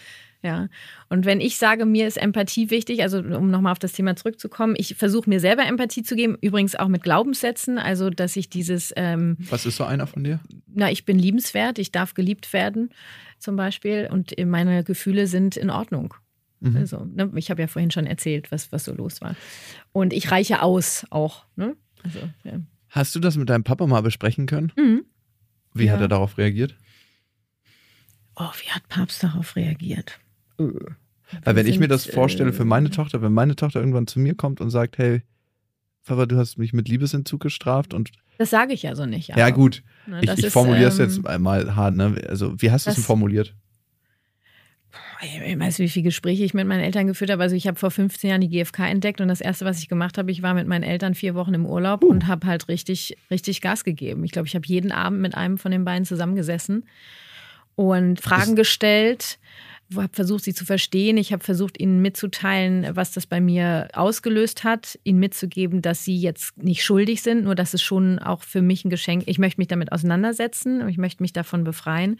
Ja. Und wenn ich sage, mir ist Empathie wichtig, also um nochmal auf das Thema zurückzukommen, ich versuche mir selber Empathie zu geben, übrigens auch mit Glaubenssätzen, also dass ich dieses ähm, Was ist so einer von dir? na, ich bin liebenswert, ich darf geliebt werden, zum Beispiel, und meine Gefühle sind in Ordnung. Mhm. Also, ne, ich habe ja vorhin schon erzählt, was, was so los war. Und ich reiche aus auch. Ne? Also, ja. Hast du das mit deinem Papa mal besprechen können? Mhm. Wie hat Ja. er darauf reagiert? Oh, wie hat Papst darauf reagiert? Weil wenn ich mir das sind, vorstelle für meine äh, Tochter, wenn meine Tochter irgendwann zu mir kommt und sagt, hey, Papa, du hast mich mit Liebesentzug gestraft und Das sage ich ja so nicht. ja gut, ne, ich, das ich ist, formuliere es ähm, jetzt mal hart, ne? Also wie hast du es formuliert? Ich weiß, wie viele Gespräche ich mit meinen Eltern geführt habe. Also ich habe vor 15 Jahren die GfK entdeckt und das erste, was ich gemacht habe, ich war mit meinen Eltern vier Wochen im Urlaub und habe halt richtig, richtig Gas gegeben. Ich glaube, ich habe jeden Abend mit einem von den beiden zusammengesessen und Fragen gestellt, habe versucht, sie zu verstehen. Ich habe versucht, ihnen mitzuteilen, was das bei mir ausgelöst hat, ihnen mitzugeben, dass sie jetzt nicht schuldig sind, nur dass es schon auch für mich ein Geschenk. Ich möchte mich damit auseinandersetzen und ich möchte mich davon befreien.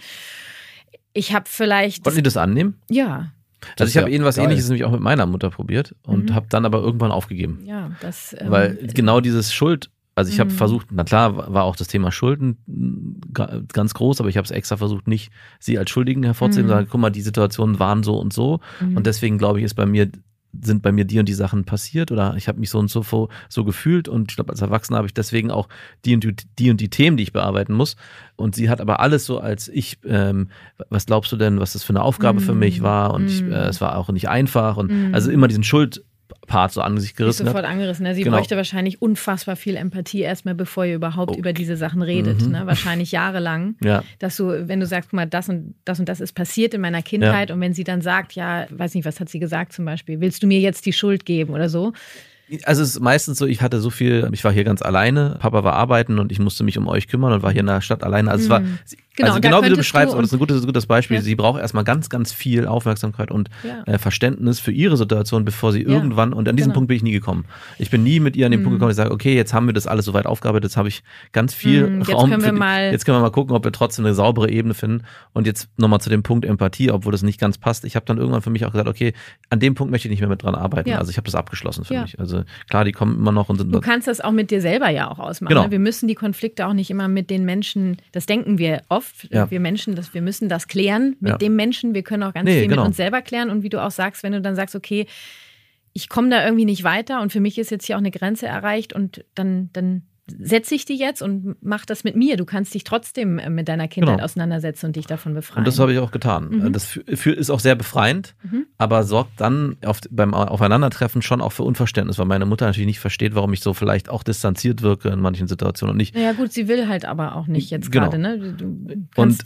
Ich habe vielleicht, konnten Sie das annehmen? ja, Das Also ich habe ja irgendwas geil. ähnliches nämlich auch mit meiner Mutter probiert und Mhm. habe dann aber irgendwann aufgegeben. ja, das. ähm, Weil genau dieses Schuld, also ich habe Mhm. versucht, na klar, war auch das Thema Schulden ga- ganz groß, aber ich habe es extra versucht, nicht sie als Schuldigen hervorzuheben, Mhm. sondern guck mal, die Situationen waren so und so. mhm. Und deswegen glaube ich, ist bei mir, sind bei mir die und die Sachen passiert oder ich habe mich so und so so gefühlt und ich glaube, als Erwachsener habe ich deswegen auch die und die, die und die Themen, die ich bearbeiten muss. Und sie hat aber alles so als ich, ähm, was glaubst du denn, was das für eine Aufgabe für Mhm. mich war? Und ich, Mhm. äh, es war auch nicht einfach und Mhm. also immer diesen Schuldpart so an sich ist gerissen hat. sofort angerissen. Ne? Sie Genau. bräuchte wahrscheinlich unfassbar viel Empathie erstmal, bevor ihr überhaupt Okay. über diese Sachen redet. Mhm. Ne? Wahrscheinlich jahrelang. Ja. Dass du, wenn du sagst, guck mal, das und das und das ist passiert in meiner Kindheit und wenn sie dann sagt, ja, weiß nicht, was hat sie gesagt zum Beispiel, willst du mir jetzt die Schuld geben oder so? Also es ist meistens so, ich hatte so viel, ich war hier ganz alleine, Papa war arbeiten und ich musste mich um euch kümmern und war hier in der Stadt alleine. Also es war, Mhm. Genau, also genau wie du beschreibst, du- aber das ist ein gutes, gutes Beispiel. Ja. Sie braucht erstmal ganz, ganz viel Aufmerksamkeit und Ja. äh, Verständnis für ihre Situation, bevor sie Ja, irgendwann, und an diesen genau. Punkt bin ich nie gekommen. Ich bin nie mit ihr an den Punkt Mhm. gekommen, dass ich sage, okay, jetzt haben wir das alles soweit aufgearbeitet, jetzt habe ich ganz viel Mhm, jetzt Raum können wir für die, mal- jetzt können wir mal gucken, ob wir trotzdem eine saubere Ebene finden. Und jetzt nochmal zu dem Punkt Empathie, obwohl das nicht ganz passt. Ich habe dann irgendwann für mich auch gesagt, okay, an dem Punkt möchte ich nicht mehr mit dran arbeiten. Also ich habe das abgeschlossen für mich. Also klar, die kommen immer noch und sind Du kannst das auch mit dir selber ja auch ausmachen. Genau. ne? Wir müssen die Konflikte auch nicht immer mit den Menschen, das denken wir oft, Ja. wir Menschen, dass wir müssen das klären mit Ja. dem Menschen. Wir können auch ganz Nee, viel genau. mit uns selber klären. Und wie du auch sagst, wenn du dann sagst, okay, ich komme da irgendwie nicht weiter und für mich ist jetzt hier auch eine Grenze erreicht und dann, dann setze ich die jetzt und mach das mit mir. Du kannst dich trotzdem äh, mit deiner Kindheit Genau. auseinandersetzen und dich davon befreien. Und das habe ich auch getan. Mhm. Das ist auch sehr befreiend, Mhm. aber sorgt dann auf, beim Aufeinandertreffen schon auch für Unverständnis, weil meine Mutter natürlich nicht versteht, warum ich so vielleicht auch distanziert wirke in manchen Situationen und nicht. naja gut, sie will halt aber auch nicht jetzt Genau. gerade. Ne? Und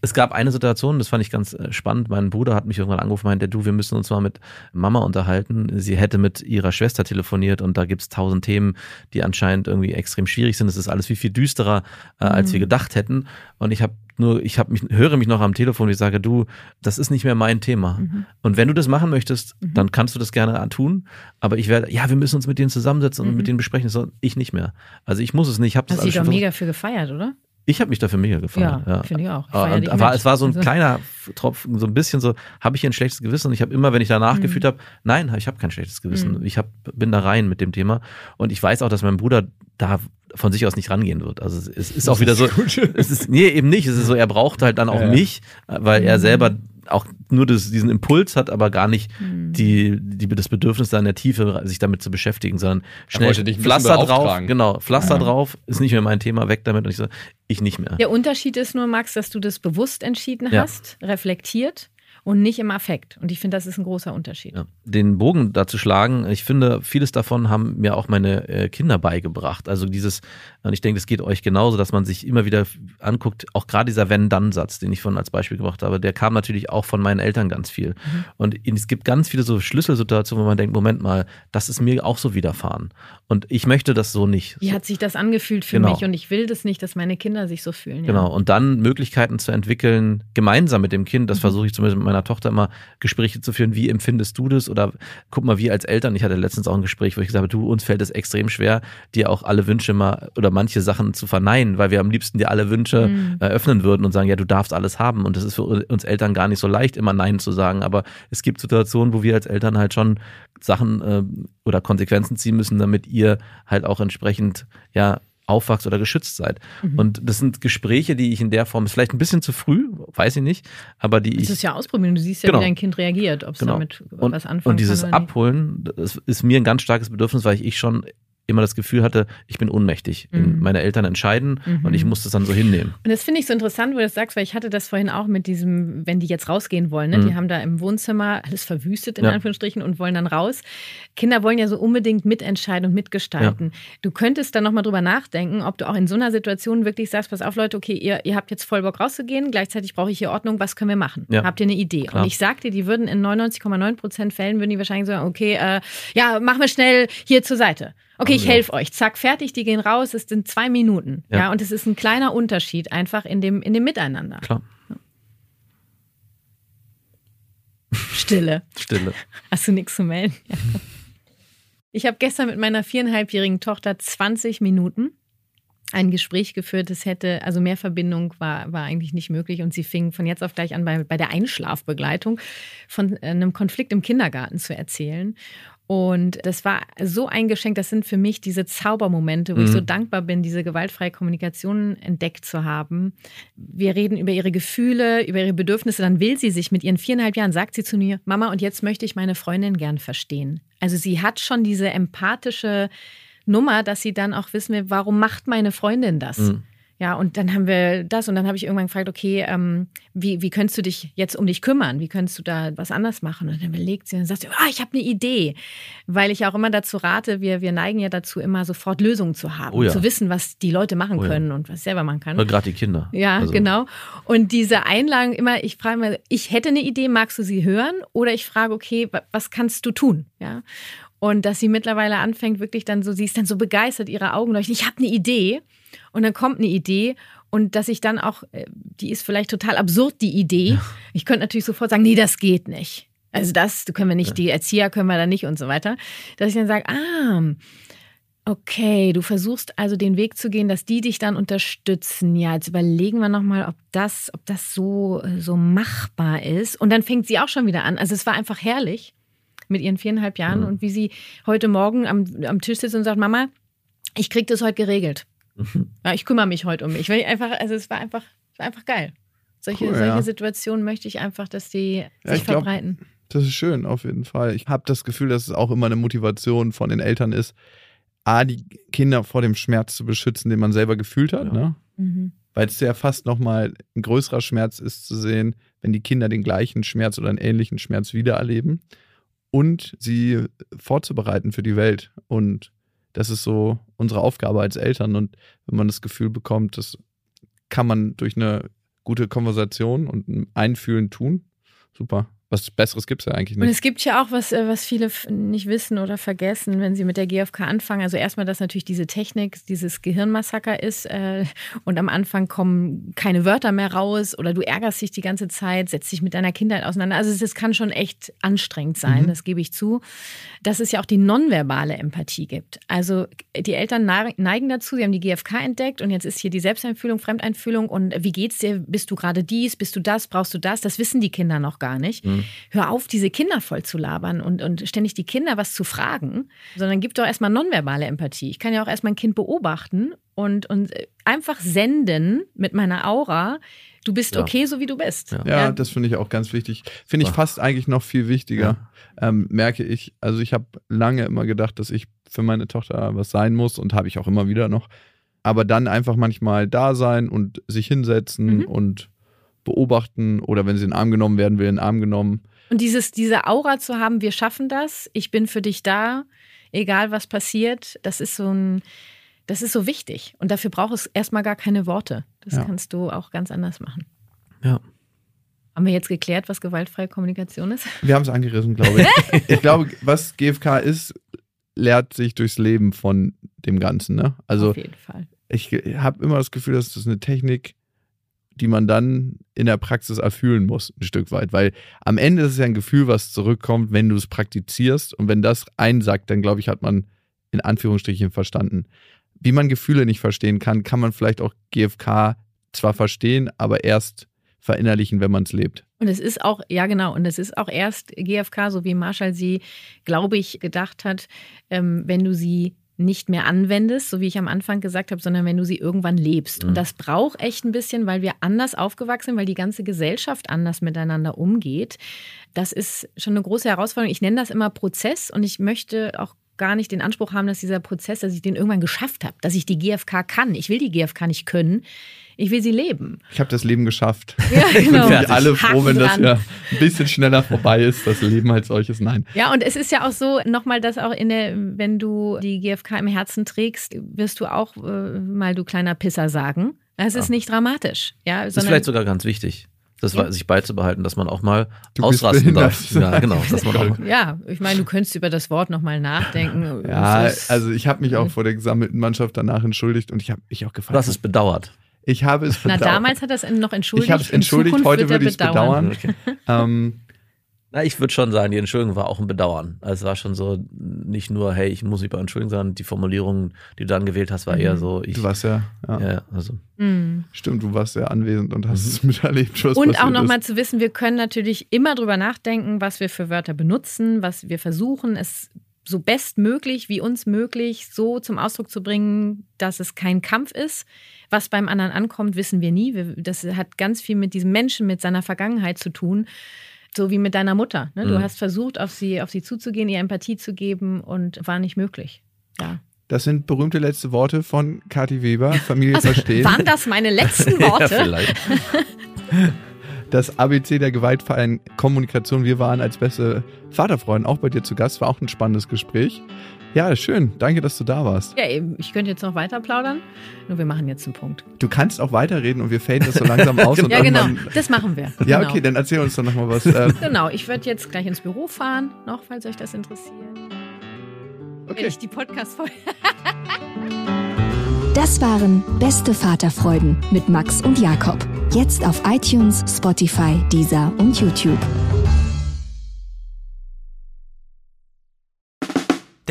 es gab eine Situation, das fand ich ganz äh, spannend. Mein Bruder hat mich irgendwann angerufen und meinte, du, wir müssen uns mal mit Mama unterhalten. Sie hätte mit ihrer Schwester telefoniert und da gibt's tausend Themen, die anscheinend irgendwie extrem schwierig sind. Es ist alles viel, viel düsterer, äh, als wir gedacht hätten. Und ich habe nur, ich habe mich, höre mich noch am Telefon, ich sage, du, das ist nicht mehr mein Thema. Mhm. Und wenn du das machen möchtest, dann kannst du das gerne tun. Aber ich werde, ja, wir müssen uns mit denen zusammensetzen und mit denen besprechen. So, ich nicht mehr. Also ich muss es nicht. Ich habe das hast dich alles doch mega für gefeiert, oder? ich habe mich dafür mega gefallen. Ja, finde ich auch. Ich dich war, mit. es war so ein Also- kleiner Tropfen, so ein bisschen so, habe ich hier ein schlechtes Gewissen? Und ich habe immer, wenn ich danach Mhm. gefühlt habe, nein, ich habe kein schlechtes Gewissen. Ich hab, bin da rein mit dem Thema. Und ich weiß auch, dass mein Bruder da von sich aus nicht rangehen wird. Also es- es ist auch wieder so, <laughs> es ist, nee, eben nicht. Es ist so, er braucht halt dann auch Ja. mich, weil Mhm. er selber auch nur das, diesen Impuls hat, aber gar nicht Mhm. die, die, das Bedürfnis da in der Tiefe, sich damit zu beschäftigen, sondern schnell Pflaster drauf, genau, Pflaster drauf, ist nicht mehr mein Thema, weg damit. Und ich so, ich nicht mehr. Der Unterschied ist nur, Max, dass du das bewusst entschieden Ja. hast, reflektiert und nicht im Affekt. Und ich finde, das ist ein großer Unterschied. Ja. Den Bogen dazu schlagen, ich finde, vieles davon haben mir auch meine äh, Kinder beigebracht. Also dieses, und ich denke, es geht euch genauso, dass man sich immer wieder anguckt, auch gerade dieser Wenn-Dann-Satz, den ich vorhin als Beispiel gebracht habe, der kam natürlich auch von meinen Eltern ganz viel. Mhm. Und es gibt ganz viele so Schlüsselsituationen, wo man denkt, Moment mal, das ist mir auch so widerfahren. Und ich möchte das so nicht. Wie hat sich das angefühlt für Genau. mich? Und ich will das nicht, dass meine Kinder sich so fühlen. Genau, Ja. und dann Möglichkeiten zu entwickeln, gemeinsam mit dem Kind. Das Mhm. versuche ich zumindest mit meiner Tochter immer, Gespräche zu führen. Wie empfindest du das? Oder guck mal, wir als Eltern, ich hatte letztens auch ein Gespräch, wo ich gesagt habe, du, uns fällt es extrem schwer, dir auch alle Wünsche mal oder manche Sachen zu verneinen, weil wir am liebsten dir alle Wünsche Mhm. eröffnen würden und sagen, ja, du darfst alles haben. Und das ist für uns Eltern gar nicht so leicht, immer Nein zu sagen. Aber es gibt Situationen, wo wir als Eltern halt schon Sachen äh, oder Konsequenzen ziehen müssen, damit ihr halt auch entsprechend, ja, aufwachst oder geschützt seid. Mhm. Und das sind Gespräche, die ich in der Form, ist vielleicht ein bisschen zu früh, weiß ich nicht, aber die Das ich. ist ja ausprobieren. Du siehst ja, Genau. wie dein Kind reagiert, ob es Genau. damit und, was anfangen und dieses kann. Abholen, das ist mir ein ganz starkes Bedürfnis, weil ich schon immer das Gefühl hatte, ich bin ohnmächtig. Mhm. Meine Eltern entscheiden und ich muss das dann so hinnehmen. Und das finde ich so interessant, wo du das sagst, weil ich hatte das vorhin auch mit diesem, wenn die jetzt rausgehen wollen, ne? Mhm. die haben da im Wohnzimmer alles verwüstet, in Ja. Anführungsstrichen, und wollen dann raus. Kinder wollen ja so unbedingt mitentscheiden und mitgestalten. Du könntest da nochmal drüber nachdenken, ob du auch in so einer Situation wirklich sagst, pass auf Leute, okay, ihr, ihr habt jetzt voll Bock rauszugehen, gleichzeitig brauche ich hier Ordnung, was können wir machen? Ja. Habt ihr eine Idee? Klar. Und ich sag dir, die würden in 99,9 Prozent Fällen, würden die wahrscheinlich sagen, okay, äh, ja, machen wir schnell hier zur Seite. Okay, ich Ja. helfe euch. Zack, fertig, die gehen raus. Es sind zwei Minuten. Ja. Ja. und es ist ein kleiner Unterschied einfach in dem, in dem Miteinander. Klar. Stille. <laughs> Stille. Hast du nichts zu melden? Ja. Ich habe gestern mit meiner viereinhalbjährigen Tochter 20 Minuten ein Gespräch geführt. Es hätte, also mehr Verbindung war, war eigentlich nicht möglich. Und sie fing von jetzt auf gleich an, bei, bei der Einschlafbegleitung von äh, einem Konflikt im Kindergarten zu erzählen. Und das war so ein Geschenk. Das sind für mich diese Zaubermomente, wo ich Mhm. so dankbar bin, diese gewaltfreie Kommunikation entdeckt zu haben. Wir reden über ihre Gefühle, über ihre Bedürfnisse. Dann will sie sich mit ihren viereinhalb Jahren, sagt sie zu mir, Mama, und jetzt möchte ich meine Freundin gern verstehen. Also sie hat schon diese empathische Nummer, dass sie dann auch wissen will, warum macht meine Freundin das? Mhm. Ja, und dann haben wir das und dann habe ich irgendwann gefragt, okay, ähm, wie, wie könntest du dich jetzt um dich kümmern? Wie könntest du da was anders machen? Und dann überlegt sie und sagt, sie, ah, ich habe eine Idee. Weil ich auch immer dazu rate, wir, wir neigen ja dazu, immer sofort Lösungen zu haben, Oh ja. zu wissen, was die Leute machen Oh ja. können und was ich selber machen kann. Oder gerade die Kinder. Ja, Also, genau. Und diese Einladung immer, ich frage mal, ich hätte eine Idee, magst du sie hören? Oder ich frage, okay, wa- was kannst du tun? Ja. Und dass sie mittlerweile anfängt, wirklich dann so, sie ist dann so begeistert, ihre Augen leuchten. Ich habe eine Idee. Und dann kommt eine Idee. Und dass ich dann auch, äh, die ist vielleicht total absurd, die Idee. Ich könnte natürlich sofort sagen, nee, das geht nicht. Also das können wir nicht, die Erzieher können wir da nicht und so weiter. Dass ich dann sage, ah, okay, du versuchst also den Weg zu gehen, dass die dich dann unterstützen. Ja, jetzt überlegen wir nochmal, ob das, ob das so, so machbar ist. Und dann fängt sie auch schon wieder an. Also es war einfach herrlich mit ihren viereinhalb Jahren Mhm. und wie sie heute Morgen am, am Tisch sitzt und sagt, Mama, ich krieg das heute geregelt. Mhm. Ja, ich kümmere mich heute um mich. Weil ich einfach, also es war einfach, es war einfach geil. Solche, Cool, solche ja. Situationen möchte ich einfach, dass die Ja, sich ich glaub, verbreiten. Das ist schön, auf jeden Fall. Ich habe das Gefühl, dass es auch immer eine Motivation von den Eltern ist, A, die Kinder vor dem Schmerz zu beschützen, den man selber gefühlt hat, Ja. ne? Mhm. Weil es ja fast nochmal ein größerer Schmerz ist zu sehen, wenn die Kinder den gleichen Schmerz oder einen ähnlichen Schmerz wiedererleben und sie vorzubereiten für die Welt. Und das ist so unsere Aufgabe als Eltern. Und wenn man das Gefühl bekommt, das kann man durch eine gute Konversation und ein Einfühlen tun, super. Was Besseres gibt es ja eigentlich Und nicht. es gibt ja auch was, äh, was viele nicht wissen oder vergessen, wenn sie mit der GfK anfangen. Also erstmal, dass natürlich diese Technik, dieses Gehirnmassaker ist äh, und am Anfang kommen keine Wörter mehr raus oder du ärgerst dich die ganze Zeit, setzt dich mit deiner Kindheit auseinander. Also das kann schon echt anstrengend sein, Mhm. das gebe ich zu. Dass es ja auch die nonverbale Empathie gibt. Also die Eltern neigen dazu, sie haben die GfK entdeckt und jetzt ist hier die Selbsteinfühlung, Fremdeinfühlung und wie geht's dir? Bist du gerade dies? Bist du das? Brauchst du das? Das wissen die Kinder noch gar nicht. Hör auf, diese Kinder voll zu labern und, und ständig die Kinder was zu fragen, sondern gib doch erstmal nonverbale Empathie. Ich kann ja auch erstmal ein Kind beobachten und, und einfach senden mit meiner Aura, du bist Ja. okay, so wie du bist. Ja. Ja, das finde ich auch ganz wichtig. Finde ich Ach. fast eigentlich noch viel wichtiger, ähm, merke ich. Also ich habe lange immer gedacht, dass ich für meine Tochter was sein muss und habe ich auch immer wieder noch. Aber dann einfach manchmal da sein und sich hinsetzen Mhm. und beobachten oder wenn sie in den Arm genommen werden will, in den Arm genommen. Und dieses, diese Aura zu haben, wir schaffen das, ich bin für dich da, egal was passiert, das ist so ein, das ist so wichtig. Und dafür braucht es erstmal gar keine Worte. Das Ja. kannst du auch ganz anders machen. Ja. Haben wir jetzt geklärt, was gewaltfreie Kommunikation ist? Wir haben es angerissen, glaube ich. <laughs> ich glaube, was GFK ist, lehrt sich durchs Leben von dem Ganzen. Ne? Also Auf jeden Fall. ich habe immer das Gefühl, dass das eine Technik, die man dann in der Praxis erfüllen muss, ein Stück weit. Weil am Ende ist es ja ein Gefühl, was zurückkommt, wenn du es praktizierst. Und wenn das einsackt, dann glaube ich, hat man in Anführungsstrichen verstanden. Wie man Gefühle nicht verstehen kann, kann man vielleicht auch GFK zwar verstehen, aber erst verinnerlichen, wenn man es lebt. Und es ist auch, ja genau, und es ist auch erst GFK, so wie Marshall sie, glaube ich, gedacht hat, ähm, wenn du sie nicht mehr anwendest, so wie ich am Anfang gesagt habe, sondern wenn du sie irgendwann lebst. Mhm. Und das braucht echt ein bisschen, weil wir anders aufgewachsen sind, weil die ganze Gesellschaft anders miteinander umgeht. Das ist schon eine große Herausforderung. Ich nenne das immer Prozess und ich möchte auch gar nicht den Anspruch haben, dass dieser Prozess, dass ich den irgendwann geschafft habe, dass ich die GfK kann. Ich will die GfK nicht können. Ich will sie leben. Ich habe das Leben geschafft. <laughs> Ja, genau. Wir alle froh, wenn das ja ein bisschen schneller vorbei ist, das Leben als solches. Nein. Ja, und es ist ja auch so, nochmal, dass auch in der, wenn du die GfK im Herzen trägst, wirst du auch äh, mal du kleiner Pisser sagen. Es ist Ja. nicht dramatisch. Ja, Das ist vielleicht sogar ganz wichtig, das Ja. sich beizubehalten, dass man auch mal Du ausrasten darf. Ja, genau. Dass man auch mal, ja, ich meine, du könntest über das Wort nochmal nachdenken. Ja, ist- also ich habe mich auch vor der gesammelten Mannschaft danach entschuldigt und ich habe mich auch du gefragt. hast es bedauert. Ich habe es Na, bedauert. damals hat er es noch entschuldigt. Ich habe es In entschuldigt, Zukunft heute würde ich es bedauern. Okay. Ähm, Na, ich würde schon sagen, die Entschuldigung war auch ein Bedauern. Also es war schon so, nicht nur, hey, ich muss mich bei entschuldigen, sondern die Formulierung, die du dann gewählt hast, war eher so, ich. du warst ja, ja, ja, also. Mhm. stimmt, du warst ja anwesend und hast es <laughs> miterlebt. Was Und auch nochmal zu wissen, wir können natürlich immer drüber nachdenken, was wir für Wörter benutzen, was wir versuchen, es so bestmöglich wie uns möglich so zum Ausdruck zu bringen, dass es kein Kampf ist. Was beim anderen ankommt, wissen wir nie. Das hat ganz viel mit diesem Menschen, mit seiner Vergangenheit zu tun. So wie mit deiner Mutter. Ne? Du Mhm. hast versucht, auf sie, auf sie zuzugehen, ihr Empathie zu geben und war nicht möglich. Ja. Das sind berühmte letzte Worte von Kathi Weber, Familie verstehen. Waren das meine letzten <laughs> Ja, Worte? vielleicht. <laughs> Das ABC der gewaltfreien Kommunikation. Wir waren als beste Vaterfreunde auch bei dir zu Gast. War auch ein spannendes Gespräch. Ja, schön. Danke, dass du da warst. ja, eben. ich könnte jetzt noch weiter plaudern. Nur wir machen jetzt einen Punkt. Du kannst auch weiterreden und wir faden das so langsam aus. <laughs> und Ja, genau. Das machen wir. Ja, genau. okay, dann erzähl uns doch nochmal was. Äh, <laughs> Genau, ich werde jetzt gleich ins Büro fahren, noch, falls euch das interessiert. wenn Okay. ich die Podcast-Folge. <laughs> Das waren Beste Vaterfreuden mit Max und Jakob. Jetzt auf iTunes, Spotify, Deezer und YouTube.